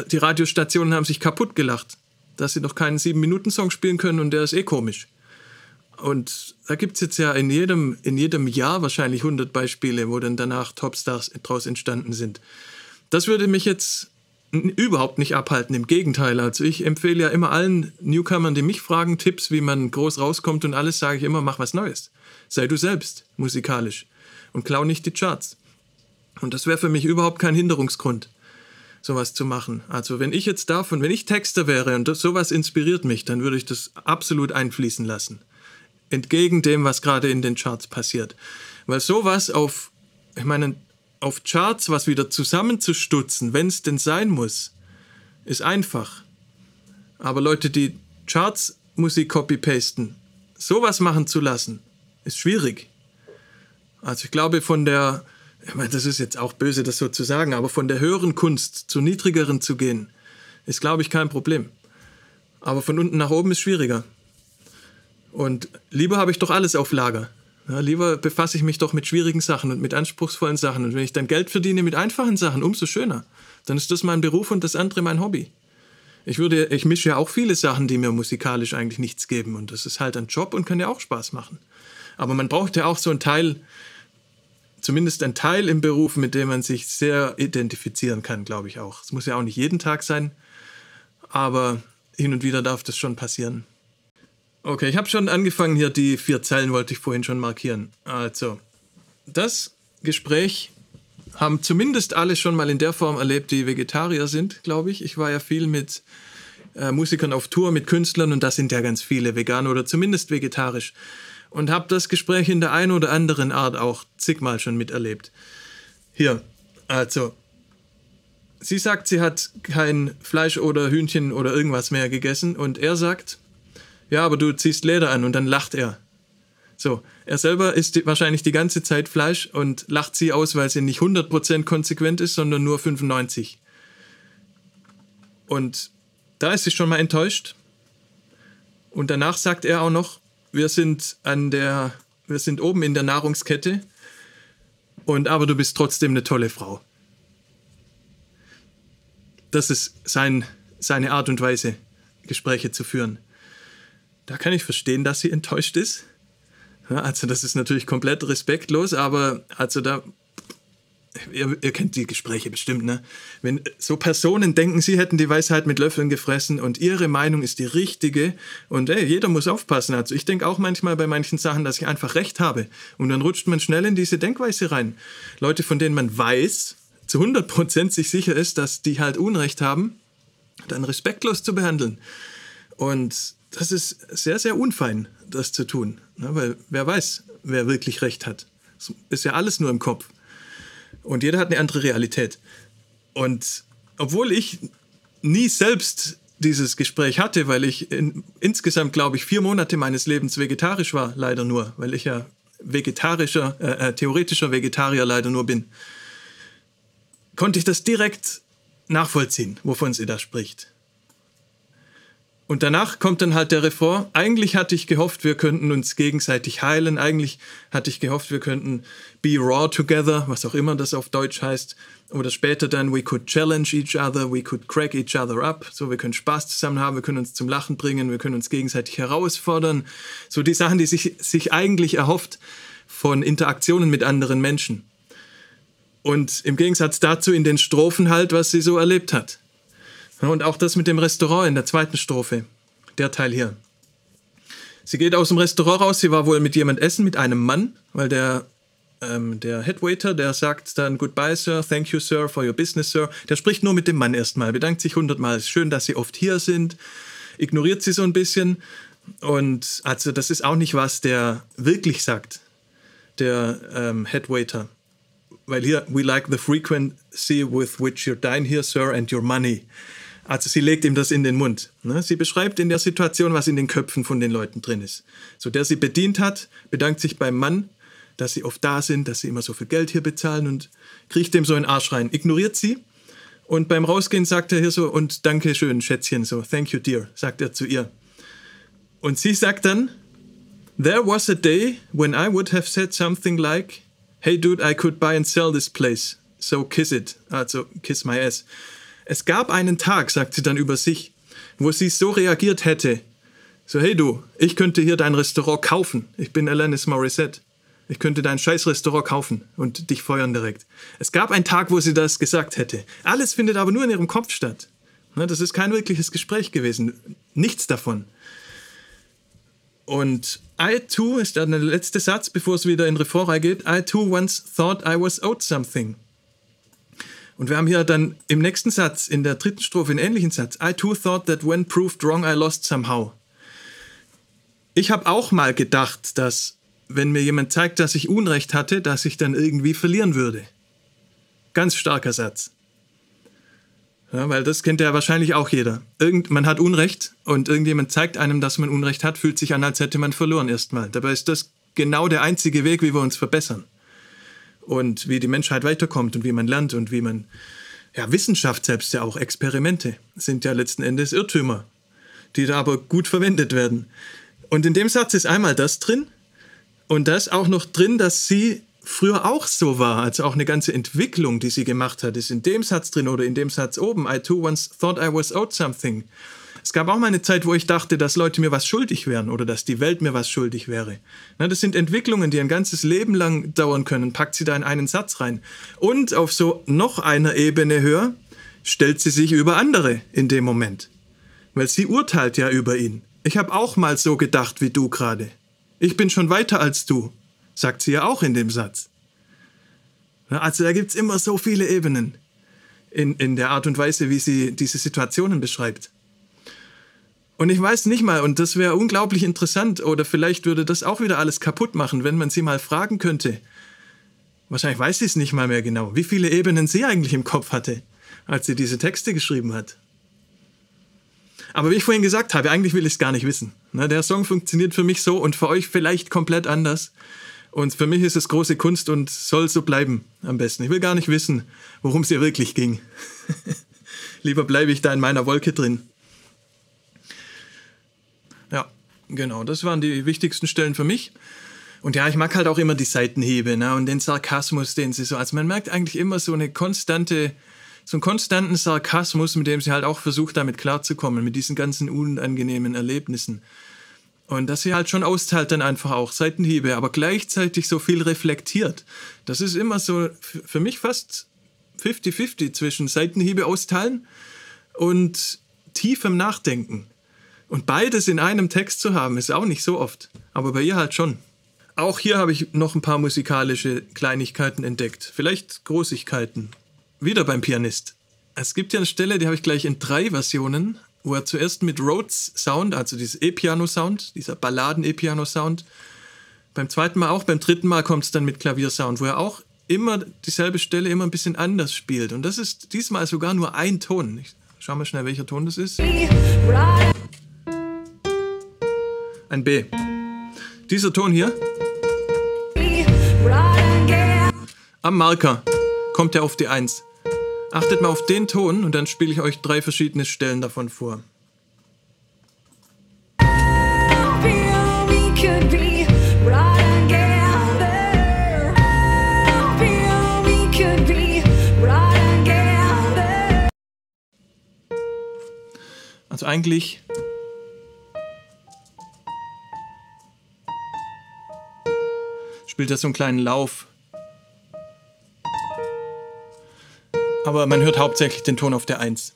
die Radiostationen haben sich kaputt gelacht, dass sie noch keinen 7-Minuten-Song spielen können und der ist eh komisch. Und da gibt es jetzt ja in jedem, in jedem Jahr wahrscheinlich 100 Beispiele, wo dann danach Topstars draus entstanden sind. Das würde mich jetzt überhaupt nicht abhalten, im Gegenteil. Also ich empfehle ja immer allen Newcomern, die mich fragen, Tipps, wie man groß rauskommt und alles, sage ich immer, mach was Neues. Sei du selbst musikalisch und klau nicht die Charts. Und das wäre für mich überhaupt kein Hinderungsgrund, sowas zu machen. Also wenn ich jetzt davon, wenn ich Texter wäre und das, sowas inspiriert mich, dann würde ich das absolut einfließen lassen. Entgegen dem, was gerade in den Charts passiert. Weil sowas auf, ich meine, auf Charts was wieder zusammenzustutzen, wenn es denn sein muss, ist einfach. Aber Leute, die Charts Musik copy-pasten, sowas machen zu lassen, ist schwierig. Also ich glaube von der, ich meine, das ist jetzt auch böse, das so zu sagen, aber von der höheren Kunst zur niedrigeren zu gehen, ist, glaube ich, kein Problem. Aber von unten nach oben ist schwieriger. Und lieber habe ich doch alles auf Lager. Ja, lieber befasse ich mich doch mit schwierigen Sachen und mit anspruchsvollen Sachen. Und wenn ich dann Geld verdiene mit einfachen Sachen, umso schöner. Dann ist das mein Beruf und das andere mein Hobby. Ich würde, ich mische ja auch viele Sachen, die mir musikalisch eigentlich nichts geben. Und das ist halt ein Job und kann ja auch Spaß machen. Aber man braucht ja auch so einen Teil, zumindest einen Teil im Beruf, mit dem man sich sehr identifizieren kann, glaube ich auch. Es muss ja auch nicht jeden Tag sein, aber hin und wieder darf das schon passieren. Okay, ich habe schon angefangen hier, die vier Zeilen wollte ich vorhin schon markieren. Also, das Gespräch haben zumindest alle schon mal in der Form erlebt, die Vegetarier sind, glaube ich. Ich war ja viel mit äh, Musikern auf Tour, mit Künstlern und da sind ja ganz viele vegan oder zumindest vegetarisch. Und habe das Gespräch in der einen oder anderen Art auch zigmal schon miterlebt. Hier, also, sie sagt, sie hat kein Fleisch oder Hühnchen oder irgendwas mehr gegessen und er sagt, ja, aber du ziehst Leder an und dann lacht er. So, er selber isst wahrscheinlich die ganze Zeit Fleisch und lacht sie aus, weil sie nicht 100% konsequent ist, sondern nur 95%. Und da ist sie schon mal enttäuscht. Und danach sagt er auch noch, wir sind an der, wir sind oben in der Nahrungskette und aber du bist trotzdem eine tolle Frau. Das ist sein, seine Art und Weise, Gespräche zu führen. Da kann ich verstehen, dass sie enttäuscht ist. Also das ist natürlich komplett respektlos, aber also da, ihr, ihr, kennt die Gespräche bestimmt, ne? Wenn so Personen denken, sie hätten die Weisheit mit Löffeln gefressen und ihre Meinung ist die richtige und ey, jeder muss aufpassen. Also ich denke auch manchmal bei manchen Sachen, dass ich einfach recht habe und dann rutscht man schnell in diese Denkweise rein. Leute, von denen man weiß, zu 100% sich sicher ist, dass die halt Unrecht haben, dann respektlos zu behandeln. Und das ist sehr, sehr unfein, das zu tun. Ne? Weil wer weiß, wer wirklich recht hat. Es ist ja alles nur im Kopf. Und jeder hat eine andere Realität. Und obwohl ich nie selbst dieses Gespräch hatte, weil ich in, insgesamt, glaube ich, vier Monate meines Lebens vegetarisch war, leider nur, weil ich ja vegetarischer, äh, äh, theoretischer Vegetarier leider nur bin, konnte ich das direkt nachvollziehen, wovon sie da spricht. Und danach kommt dann halt der Refrain. Eigentlich hatte ich gehofft, wir könnten uns gegenseitig heilen. Eigentlich hatte ich gehofft, wir könnten be raw together, was auch immer das auf Deutsch heißt. Oder später dann, we could challenge each other, we could crack each other up. So, wir können Spaß zusammen haben, wir können uns zum Lachen bringen, wir können uns gegenseitig herausfordern. So die Sachen, die sich, sich eigentlich erhofft von Interaktionen mit anderen Menschen. Und im Gegensatz dazu in den Strophen halt, was sie so erlebt hat. Und auch das mit dem Restaurant in der zweiten Strophe, der Teil hier. Sie geht aus dem Restaurant raus, sie war wohl mit jemand essen, mit einem Mann, weil der, ähm, der Headwaiter, der sagt dann Goodbye, Sir, thank you, Sir, for your business, Sir. Der spricht nur mit dem Mann erstmal, bedankt sich hundertmal. Schön, dass Sie oft hier sind, ignoriert sie so ein bisschen. Und also das ist auch nicht, was der wirklich sagt, der ähm, Headwaiter. Weil hier, we like the frequency with which you dine here, Sir, and your money. Also sie legt ihm das in den Mund. Ne? Sie beschreibt in der Situation, was in den Köpfen von den Leuten drin ist. So der sie bedient hat, bedankt sich beim Mann, dass sie oft da sind, dass sie immer so viel Geld hier bezahlen und kriecht dem so in den Arsch rein. Ignoriert sie und beim Rausgehen sagt er hier so und danke schön, Schätzchen, so thank you dear, sagt er zu ihr. Und sie sagt dann, There was a day when I would have said something like, Hey dude, I could buy and sell this place, so kiss it, also kiss my ass. Es gab einen Tag, sagt sie dann über sich, wo sie so reagiert hätte. So, hey du, ich könnte hier dein Restaurant kaufen. Ich bin Alanis Morissette. Ich könnte dein scheiß Restaurant kaufen und dich feuern direkt. Es gab einen Tag, wo sie das gesagt hätte. Alles findet aber nur in ihrem Kopf statt. Das ist kein wirkliches Gespräch gewesen. Nichts davon. Und I too ist dann der letzte Satz, bevor es wieder in Refrain geht. I too once thought I was owed something. Und wir haben hier dann im nächsten Satz, in der dritten Strophe, einen ähnlichen Satz. I too thought that when proved wrong, I lost somehow. Ich habe auch mal gedacht, dass wenn mir jemand zeigt, dass ich Unrecht hatte, dass ich dann irgendwie verlieren würde. Ganz starker Satz. Ja, weil das kennt ja wahrscheinlich auch jeder. Irgend, man hat Unrecht und irgendjemand zeigt einem, dass man Unrecht hat, fühlt sich an, als hätte man verloren erstmal. Dabei ist das genau der einzige Weg, wie wir uns verbessern. Und wie die Menschheit weiterkommt und wie man lernt und wie man, ja, Wissenschaft selbst ja auch, Experimente sind ja letzten Endes Irrtümer, die da aber gut verwendet werden. Und in dem Satz ist einmal das drin und das auch noch drin, dass sie früher auch so war, also auch eine ganze Entwicklung, die sie gemacht hat, ist in dem Satz drin oder in dem Satz oben. I too once thought I was owed something. Es gab auch mal eine Zeit, wo ich dachte, dass Leute mir was schuldig wären oder dass die Welt mir was schuldig wäre. Na, das sind Entwicklungen, die ein ganzes Leben lang dauern können. Packt sie da in einen Satz rein. Und auf so noch einer Ebene höher stellt sie sich über andere in dem Moment. Weil sie urteilt ja über ihn. Ich habe auch mal so gedacht wie du gerade. Ich bin schon weiter als du, sagt sie ja auch in dem Satz. Also da gibt es immer so viele Ebenen in, in der Art und Weise, wie sie diese Situationen beschreibt. Und ich weiß nicht mal, und das wäre unglaublich interessant, oder vielleicht würde das auch wieder alles kaputt machen, wenn man sie mal fragen könnte. Wahrscheinlich weiß sie es nicht mal mehr genau, wie viele Ebenen sie eigentlich im Kopf hatte, als sie diese Texte geschrieben hat. Aber wie ich vorhin gesagt habe, eigentlich will ich es gar nicht wissen. Ne, der Song funktioniert für mich so und für euch vielleicht komplett anders. Und für mich ist es große Kunst und soll so bleiben am besten. Ich will gar nicht wissen, worum es ihr wirklich ging. Lieber bleibe ich da in meiner Wolke drin. Ja, genau, das waren die wichtigsten Stellen für mich. Und ja, ich mag halt auch immer die Seitenhiebe ne, und den Sarkasmus, den sie so. Also man merkt eigentlich immer so eine konstante so einen konstanten Sarkasmus, mit dem sie halt auch versucht, damit klarzukommen, mit diesen ganzen unangenehmen Erlebnissen. Und dass sie halt schon austeilt dann einfach auch Seitenhiebe, aber gleichzeitig so viel reflektiert. Das ist immer so für mich fast 50-50 zwischen Seitenhiebe austeilen und tiefem Nachdenken. Und beides in einem Text zu haben, ist auch nicht so oft. Aber bei ihr halt schon. Auch hier habe ich noch ein paar musikalische Kleinigkeiten entdeckt. Vielleicht Großigkeiten wieder beim Pianist. Es gibt ja eine Stelle, die habe ich gleich in drei Versionen, wo er zuerst mit Rhodes Sound, also dieses E-Piano-Sound, dieser Balladen-E-Piano-Sound, beim zweiten Mal auch, beim dritten Mal kommt es dann mit Klaviersound, wo er auch immer dieselbe Stelle immer ein bisschen anders spielt. Und das ist diesmal sogar nur ein Ton. Ich schau mal schnell, welcher Ton das ist. Ein B. Dieser Ton hier. Am Marker kommt er auf die Eins. Achtet mal auf den Ton und dann spiele ich euch drei verschiedene Stellen davon vor. Also eigentlich spielt er so einen kleinen Lauf aber man hört hauptsächlich den Ton auf der Eins.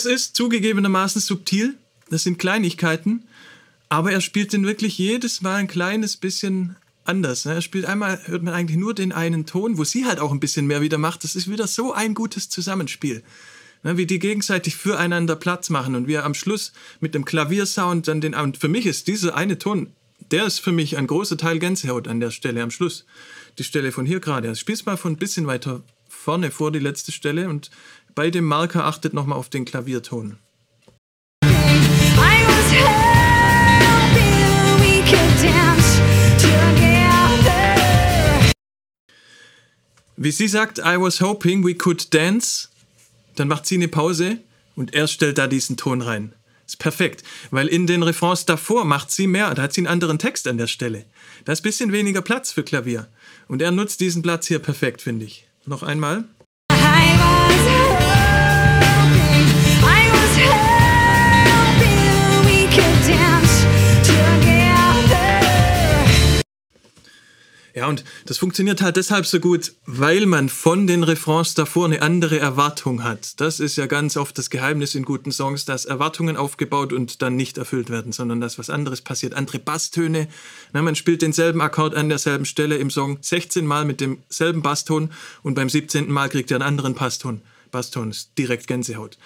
Das ist zugegebenermaßen subtil, das sind Kleinigkeiten, aber er spielt den wirklich jedes Mal ein kleines bisschen anders. Ne? Er spielt einmal, hört man eigentlich nur den einen Ton, wo sie halt auch ein bisschen mehr wieder macht. Das ist wieder so ein gutes Zusammenspiel. Ne? Wie die gegenseitig füreinander Platz machen und wie er am Schluss mit dem Klaviersound dann den, und für mich ist dieser eine Ton, der ist für mich ein großer Teil Gänsehaut an der Stelle am Schluss. Die Stelle von hier gerade. Also spiel's mal von ein bisschen weiter vorne vor die letzte Stelle und bei dem Marker achtet nochmal auf den Klavierton. Wie sie sagt, I was hoping we could dance, dann macht sie eine Pause und er stellt da diesen Ton rein. Ist perfekt, weil in den Refrains davor macht sie mehr, da hat sie einen anderen Text an der Stelle. Da ist ein bisschen weniger Platz für Klavier. Und er nutzt diesen Platz hier perfekt, finde ich. Noch einmal. Ja, und das funktioniert halt deshalb so gut, weil man von den Refrains davor eine andere Erwartung hat. Das ist ja ganz oft das Geheimnis in guten Songs, dass Erwartungen aufgebaut und dann nicht erfüllt werden, sondern dass was anderes passiert. Andere Basstöne, na, man spielt denselben Akkord an derselben Stelle im Song 16 Mal mit demselben Basston und beim 17. Mal kriegt er einen anderen Basston. Basston ist direkt Gänsehaut.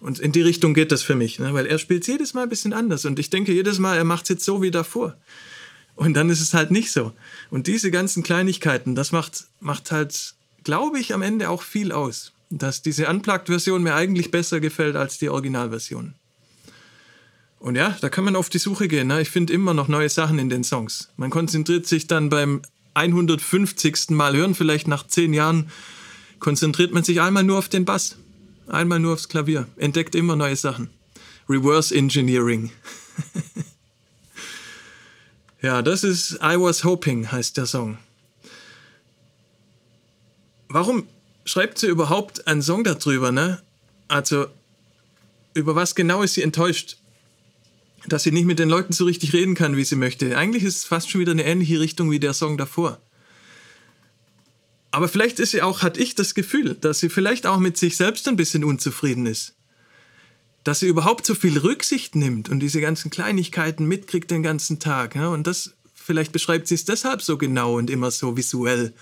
Und in die Richtung geht das für mich, ne? weil er spielt jedes Mal ein bisschen anders und ich denke jedes Mal, er macht es jetzt so wie davor. Und dann ist es halt nicht so. Und diese ganzen Kleinigkeiten, das macht, macht halt, glaube ich, am Ende auch viel aus. Dass diese Unplugged-Version mir eigentlich besser gefällt als die Originalversion. Und ja, da kann man auf die Suche gehen. Ne? Ich finde immer noch neue Sachen in den Songs. Man konzentriert sich dann beim 150. Mal hören, vielleicht nach 10 Jahren, konzentriert man sich einmal nur auf den Bass. Einmal nur aufs Klavier. Entdeckt immer neue Sachen. Reverse Engineering. Ja, das ist I Was Hoping, heißt der Song. Warum schreibt sie überhaupt einen Song darüber, ne? Also, über was genau ist sie enttäuscht? Dass sie nicht mit den Leuten so richtig reden kann, wie sie möchte. Eigentlich ist es fast schon wieder eine ähnliche Richtung wie der Song davor. Aber vielleicht ist sie auch, hat ich das Gefühl, dass sie vielleicht auch mit sich selbst ein bisschen unzufrieden ist dass sie überhaupt so viel Rücksicht nimmt und diese ganzen Kleinigkeiten mitkriegt den ganzen Tag. Ja? Und das, vielleicht beschreibt sie es deshalb so genau und immer so visuell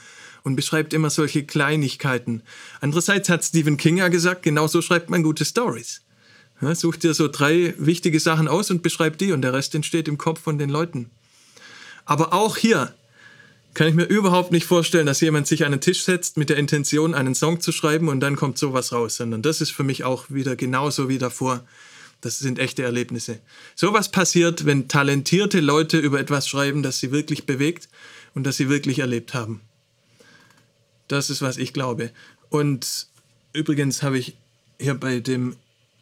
und beschreibt immer solche Kleinigkeiten. Andererseits hat Stephen King ja gesagt, genau so schreibt man gute Stories. Ja, sucht dir so drei wichtige Sachen aus und beschreibt die und der Rest entsteht im Kopf von den Leuten. Aber auch hier kann ich mir überhaupt nicht vorstellen, dass jemand sich an den Tisch setzt mit der Intention, einen Song zu schreiben und dann kommt sowas raus, sondern das ist für mich auch wieder genauso wie davor. Das sind echte Erlebnisse. Sowas passiert, wenn talentierte Leute über etwas schreiben, das sie wirklich bewegt und das sie wirklich erlebt haben. Das ist, was ich glaube. Und übrigens habe ich hier bei dem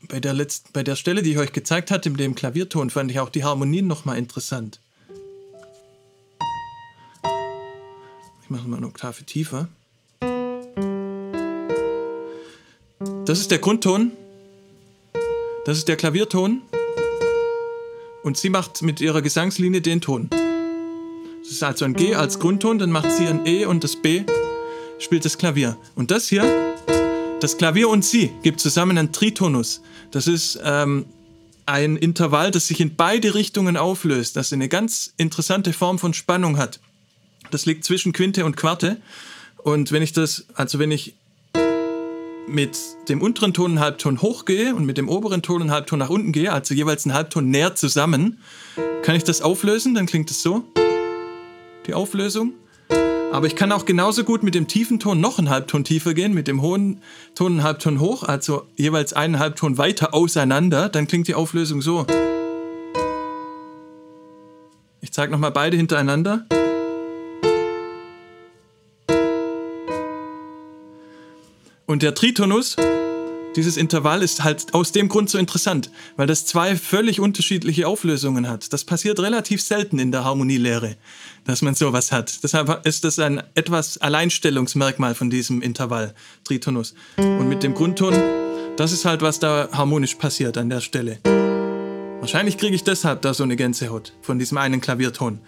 bei der letzten, bei der Stelle, die ich euch gezeigt hatte, mit dem Klavierton, fand ich auch die Harmonien nochmal interessant. Ich mache mal eine Oktave tiefer. Das ist der Grundton. Das ist der Klavierton. Und sie macht mit ihrer Gesangslinie den Ton. Das ist also ein G als Grundton, dann macht sie ein E und das B spielt das Klavier. Und das hier, das Klavier und sie, gibt zusammen einen Tritonus. Das ist ähm, ein Intervall, das sich in beide Richtungen auflöst, das eine ganz interessante Form von Spannung hat. Das liegt zwischen Quinte und Quarte. Und wenn ich das, also wenn ich mit dem unteren Ton einen Halbton hochgehe und mit dem oberen Ton einen Halbton nach unten gehe, also jeweils einen Halbton näher zusammen, kann ich das auflösen, dann klingt es so. Die Auflösung. Aber ich kann auch genauso gut mit dem tiefen Ton noch einen Halbton tiefer gehen, mit dem hohen Ton einen Halbton hoch, also jeweils einen Halbton weiter auseinander, dann klingt die Auflösung so. Ich zeige nochmal beide hintereinander. Und der Tritonus, dieses Intervall ist halt aus dem Grund so interessant, weil das zwei völlig unterschiedliche Auflösungen hat. Das passiert relativ selten in der Harmonielehre, dass man sowas hat. Deshalb ist das ein etwas Alleinstellungsmerkmal von diesem Intervall, Tritonus. Und mit dem Grundton, das ist halt, was da harmonisch passiert an der Stelle. Wahrscheinlich kriege ich deshalb da so eine Gänsehaut von diesem einen Klavierton.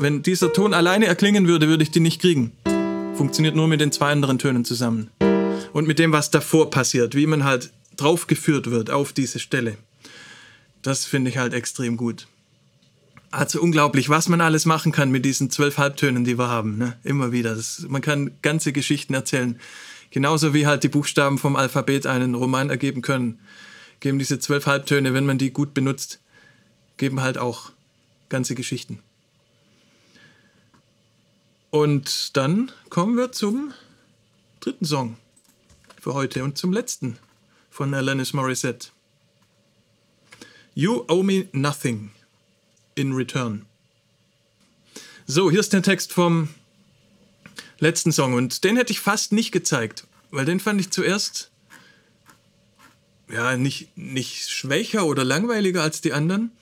Wenn dieser Ton alleine erklingen würde, würde ich die nicht kriegen. Funktioniert nur mit den zwei anderen Tönen zusammen und mit dem, was davor passiert, wie man halt draufgeführt wird auf diese Stelle. Das finde ich halt extrem gut. Also unglaublich, was man alles machen kann mit diesen zwölf Halbtönen, die wir haben. Ne? Immer wieder. Das, man kann ganze Geschichten erzählen. Genauso wie halt die Buchstaben vom Alphabet einen Roman ergeben können, geben diese zwölf Halbtöne, wenn man die gut benutzt, geben halt auch ganze Geschichten. Und dann kommen wir zum dritten Song für heute und zum letzten von Alanis Morissette. You owe me nothing in return. So, hier ist der Text vom letzten Song und den hätte ich fast nicht gezeigt, weil den fand ich zuerst ja nicht, nicht schwächer oder langweiliger als die anderen.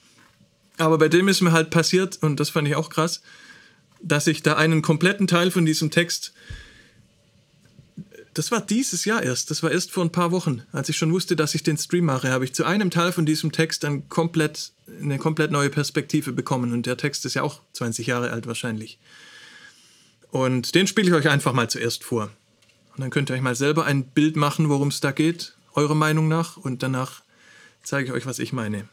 Aber bei dem ist mir halt passiert, und das fand ich auch krass, dass ich da einen kompletten Teil von diesem Text das war dieses Jahr erst. Das war erst vor ein paar Wochen. Als ich schon wusste, dass ich den Stream mache, habe ich zu einem Teil von diesem Text dann komplett, eine komplett neue Perspektive bekommen. Und der Text ist ja auch 20 Jahre alt wahrscheinlich. Und den spiele ich euch einfach mal zuerst vor. Und dann könnt ihr euch mal selber ein Bild machen, worum es da geht, eurer Meinung nach. Und danach zeige ich euch, was ich meine.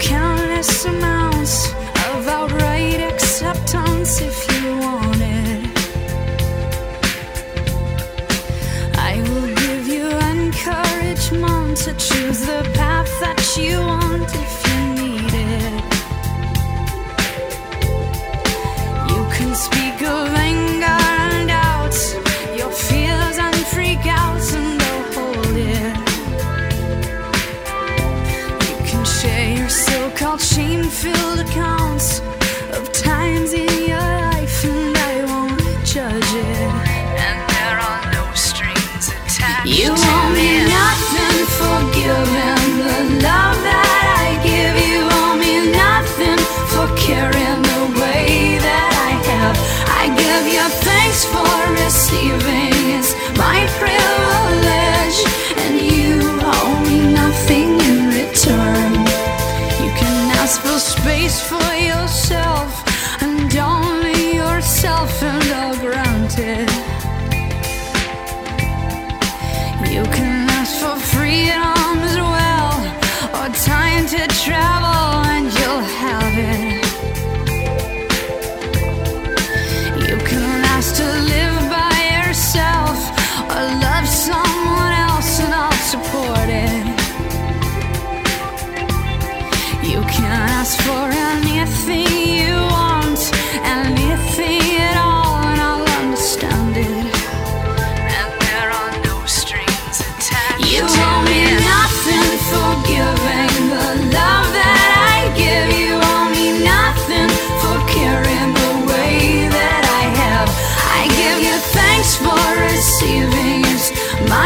Countless amounts of outright acceptance if you want it. I will give you encouragement to choose the path that you want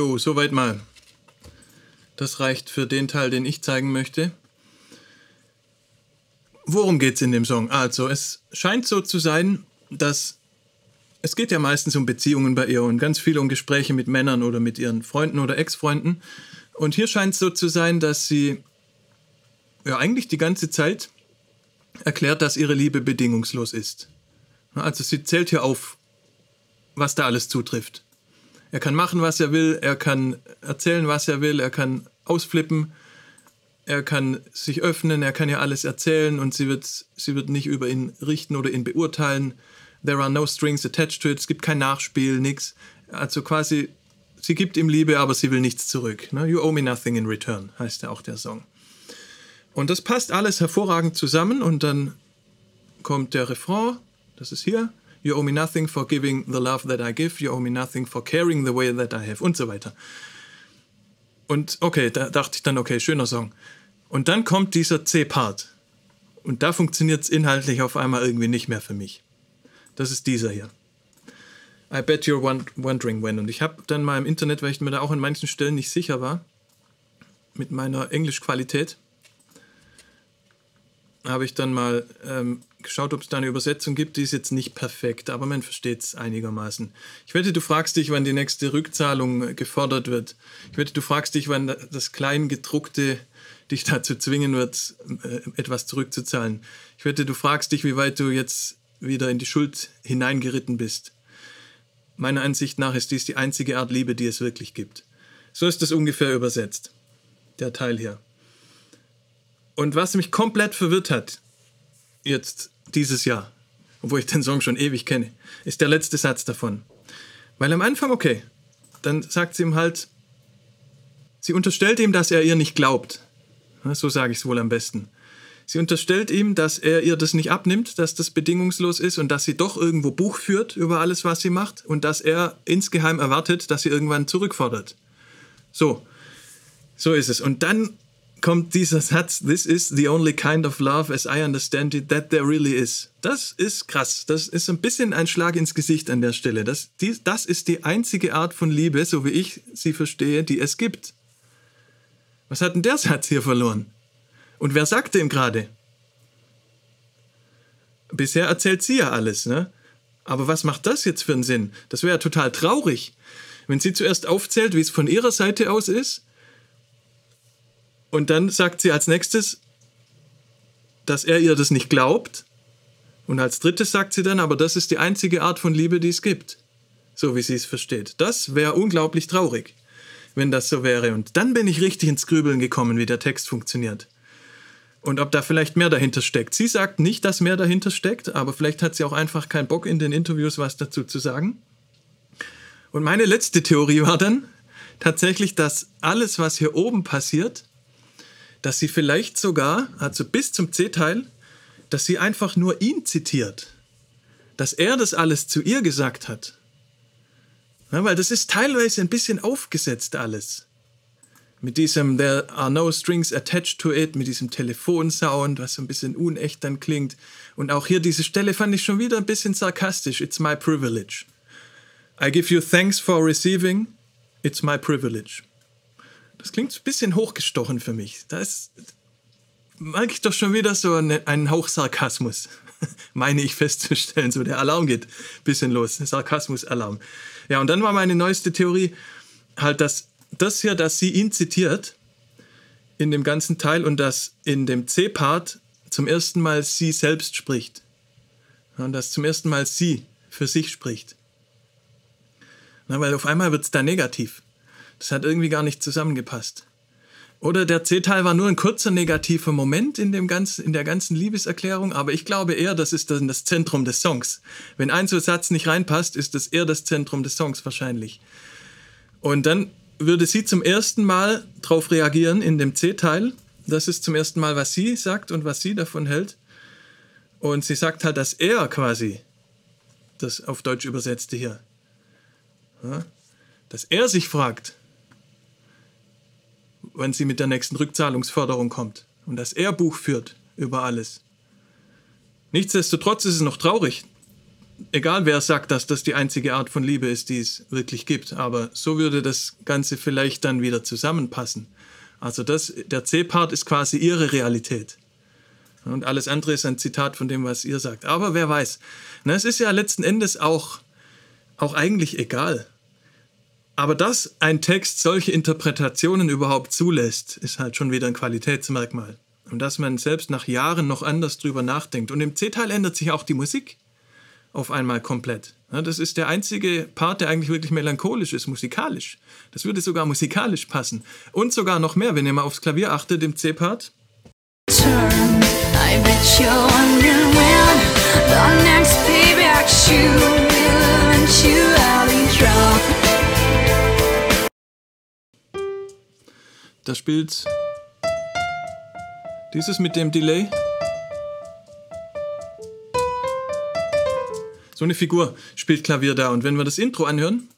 Jo, soweit mal. Das reicht für den Teil, den ich zeigen möchte. Worum geht's in dem Song? Also, es scheint so zu sein, dass es geht ja meistens um Beziehungen bei ihr und ganz viel um Gespräche mit Männern oder mit ihren Freunden oder Ex-Freunden. Und hier scheint es so zu sein, dass sie ja eigentlich die ganze Zeit erklärt, dass ihre Liebe bedingungslos ist. Also sie zählt hier auf, was da alles zutrifft. Er kann machen, was er will, er kann erzählen, was er will, er kann ausflippen, er kann sich öffnen, er kann ja alles erzählen und sie wird, sie wird nicht über ihn richten oder ihn beurteilen. There are no strings attached to it, es gibt kein Nachspiel, nix. Also quasi, sie gibt ihm Liebe, aber sie will nichts zurück. Ne? You owe me nothing in return, heißt ja auch der Song. Und das passt alles hervorragend zusammen und dann kommt der Refrain, das ist hier. You owe me nothing for giving the love that I give. You owe me nothing for caring the way that I have. Und so weiter. Und okay, da dachte ich dann, okay, schöner Song. Und dann kommt dieser C-Part. Und da funktioniert es inhaltlich auf einmal irgendwie nicht mehr für mich. Das ist dieser hier. I bet you're won- wondering when. Und ich habe dann mal im Internet, weil ich mir da auch an manchen Stellen nicht sicher war, mit meiner Englischqualität, habe ich dann mal ähm, geschaut, ob es da eine Übersetzung gibt. Die ist jetzt nicht perfekt, aber man versteht es einigermaßen. Ich wette, du fragst dich, wann die nächste Rückzahlung gefordert wird. Ich wette, du fragst dich, wann das Kleingedruckte dich dazu zwingen wird, äh, etwas zurückzuzahlen. Ich wette, du fragst dich, wie weit du jetzt wieder in die Schuld hineingeritten bist. Meiner Ansicht nach ist dies die einzige Art Liebe, die es wirklich gibt. So ist es ungefähr übersetzt, der Teil hier. Und was mich komplett verwirrt hat, jetzt dieses Jahr, obwohl ich den Song schon ewig kenne, ist der letzte Satz davon. Weil am Anfang, okay, dann sagt sie ihm halt, sie unterstellt ihm, dass er ihr nicht glaubt. So sage ich es wohl am besten. Sie unterstellt ihm, dass er ihr das nicht abnimmt, dass das bedingungslos ist und dass sie doch irgendwo Buch führt über alles, was sie macht und dass er insgeheim erwartet, dass sie irgendwann zurückfordert. So, so ist es. Und dann kommt dieser Satz, This is the only kind of love as I understand it that there really is. Das ist krass. Das ist ein bisschen ein Schlag ins Gesicht an der Stelle. Das, die, das ist die einzige Art von Liebe, so wie ich sie verstehe, die es gibt. Was hat denn der Satz hier verloren? Und wer sagte ihm gerade? Bisher erzählt sie ja alles, ne? Aber was macht das jetzt für einen Sinn? Das wäre ja total traurig, wenn sie zuerst aufzählt, wie es von ihrer Seite aus ist und dann sagt sie als nächstes, dass er ihr das nicht glaubt. Und als drittes sagt sie dann, aber das ist die einzige Art von Liebe, die es gibt. So wie sie es versteht. Das wäre unglaublich traurig, wenn das so wäre. Und dann bin ich richtig ins Grübeln gekommen, wie der Text funktioniert. Und ob da vielleicht mehr dahinter steckt. Sie sagt nicht, dass mehr dahinter steckt, aber vielleicht hat sie auch einfach keinen Bock in den Interviews was dazu zu sagen. Und meine letzte Theorie war dann tatsächlich, dass alles, was hier oben passiert, dass sie vielleicht sogar, also bis zum C-Teil, dass sie einfach nur ihn zitiert. Dass er das alles zu ihr gesagt hat. Ja, weil das ist teilweise ein bisschen aufgesetzt alles. Mit diesem There are no strings attached to it, mit diesem Telefonsound, was so ein bisschen unecht dann klingt. Und auch hier diese Stelle fand ich schon wieder ein bisschen sarkastisch. It's my privilege. I give you thanks for receiving. It's my privilege. Das klingt ein bisschen hochgestochen für mich. Da ist, mag ich doch schon wieder so eine, einen Hauch Sarkasmus. Meine ich festzustellen. So, der Alarm geht ein bisschen los. Sarkasmus-Alarm. Ja, und dann war meine neueste Theorie halt, dass das hier, dass sie ihn zitiert in dem ganzen Teil und dass in dem C-Part zum ersten Mal sie selbst spricht. Und dass zum ersten Mal sie für sich spricht. Na, weil auf einmal wird es da negativ. Das hat irgendwie gar nicht zusammengepasst. Oder der C-Teil war nur ein kurzer negativer Moment in, dem ganzen, in der ganzen Liebeserklärung, aber ich glaube eher, das ist dann das Zentrum des Songs. Wenn ein so Satz nicht reinpasst, ist das eher das Zentrum des Songs wahrscheinlich. Und dann würde sie zum ersten Mal darauf reagieren in dem C-Teil. Das ist zum ersten Mal, was sie sagt und was sie davon hält. Und sie sagt halt, dass er quasi das auf Deutsch übersetzte hier. Dass er sich fragt, wenn sie mit der nächsten Rückzahlungsförderung kommt und dass er Buch führt über alles. Nichtsdestotrotz ist es noch traurig, egal wer sagt, dass das die einzige Art von Liebe ist, die es wirklich gibt, aber so würde das Ganze vielleicht dann wieder zusammenpassen. Also das, der C-Part ist quasi ihre Realität. Und alles andere ist ein Zitat von dem, was ihr sagt. Aber wer weiß. Na, es ist ja letzten Endes auch, auch eigentlich egal. Aber dass ein Text solche Interpretationen überhaupt zulässt, ist halt schon wieder ein Qualitätsmerkmal. Und dass man selbst nach Jahren noch anders drüber nachdenkt. Und im C-Teil ändert sich auch die Musik auf einmal komplett. das ist der einzige Part, der eigentlich wirklich melancholisch ist, musikalisch. Das würde sogar musikalisch passen. Und sogar noch mehr, wenn ihr mal aufs Klavier achtet, im C-Part. Turn, Da spielt dieses mit dem Delay. So eine Figur spielt Klavier da. Und wenn wir das Intro anhören.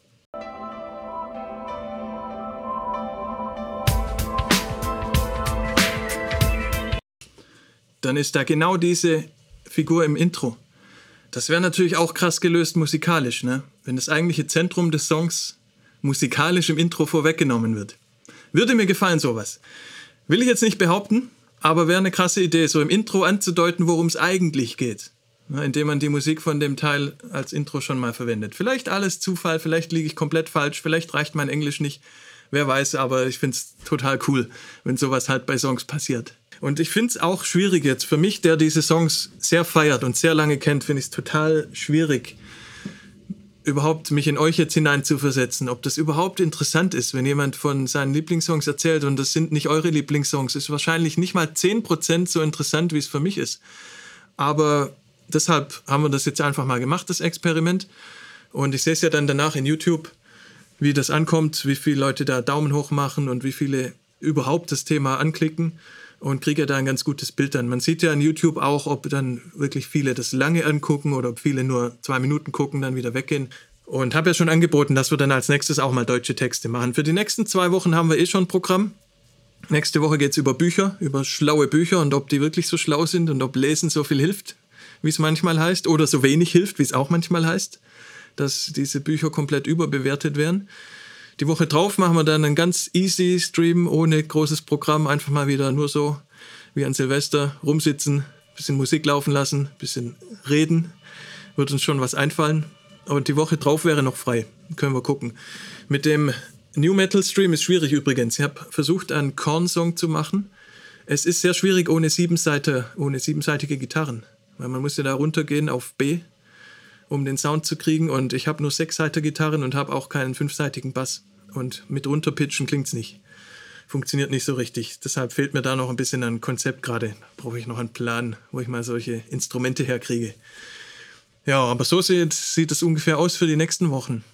Dann ist da genau diese Figur im Intro. Das wäre natürlich auch krass gelöst musikalisch, ne? Wenn das eigentliche Zentrum des Songs musikalisch im Intro vorweggenommen wird. Würde mir gefallen, sowas. Will ich jetzt nicht behaupten, Aber wäre eine krasse Idee, so im Intro anzudeuten, worum es eigentlich geht. Indem man die Musik von dem Teil als Intro schon mal verwendet. Vielleicht alles Zufall, vielleicht liege ich komplett falsch, vielleicht reicht mein Englisch nicht. Wer weiß, aber ich finde es total cool, wenn sowas halt bei Songs passiert. Und ich finde es auch schwierig jetzt. Für mich, der diese Songs sehr feiert und sehr lange kennt, finde ich es total schwierig, überhaupt mich in euch jetzt hineinzuversetzen. Ob das überhaupt interessant ist, wenn jemand von seinen Lieblingssongs erzählt und das sind nicht eure Lieblingssongs, ist wahrscheinlich nicht mal 10% so interessant, wie es für mich ist. Aber deshalb haben wir das jetzt einfach mal gemacht, das Experiment. Und ich sehe es ja dann danach in YouTube, wie das ankommt, wie viele Leute da Daumen hoch machen und wie viele überhaupt das Thema anklicken und kriege da ein ganz gutes Bild dann. Man sieht ja in YouTube auch, ob dann wirklich viele das lange angucken oder ob viele nur zwei Minuten gucken, dann wieder weggehen. Und habe ja schon angeboten, dass wir dann als nächstes auch mal deutsche Texte machen. Für die nächsten zwei Wochen haben wir eh schon ein Programm. Nächste Woche geht es über Bücher, über schlaue Bücher und ob die wirklich so schlau sind und ob Lesen so viel hilft wie es manchmal heißt, oder so wenig hilft, wie es auch manchmal heißt, dass diese Bücher komplett überbewertet werden. Die Woche drauf machen wir dann einen ganz easy Stream ohne großes Programm, einfach mal wieder nur so wie an Silvester rumsitzen, bisschen Musik laufen lassen, bisschen reden, wird uns schon was einfallen. Und die Woche drauf wäre noch frei, können wir gucken. Mit dem New Metal Stream ist schwierig übrigens. Ich habe versucht, einen Korn-Song zu machen. Es ist sehr schwierig ohne, Siebenseite, ohne siebenseitige Gitarren. Weil man muss ja da runtergehen auf B, um den Sound zu kriegen. Und ich habe nur sechsseitige Gitarren und habe auch keinen fünfseitigen Bass. Und mit runterpitchen es nicht. Funktioniert nicht so richtig. Deshalb fehlt mir da noch ein bisschen ein Konzept gerade. Brauche ich noch einen Plan, wo ich mal solche Instrumente herkriege. Ja, aber so sieht, sieht es ungefähr aus für die nächsten Wochen.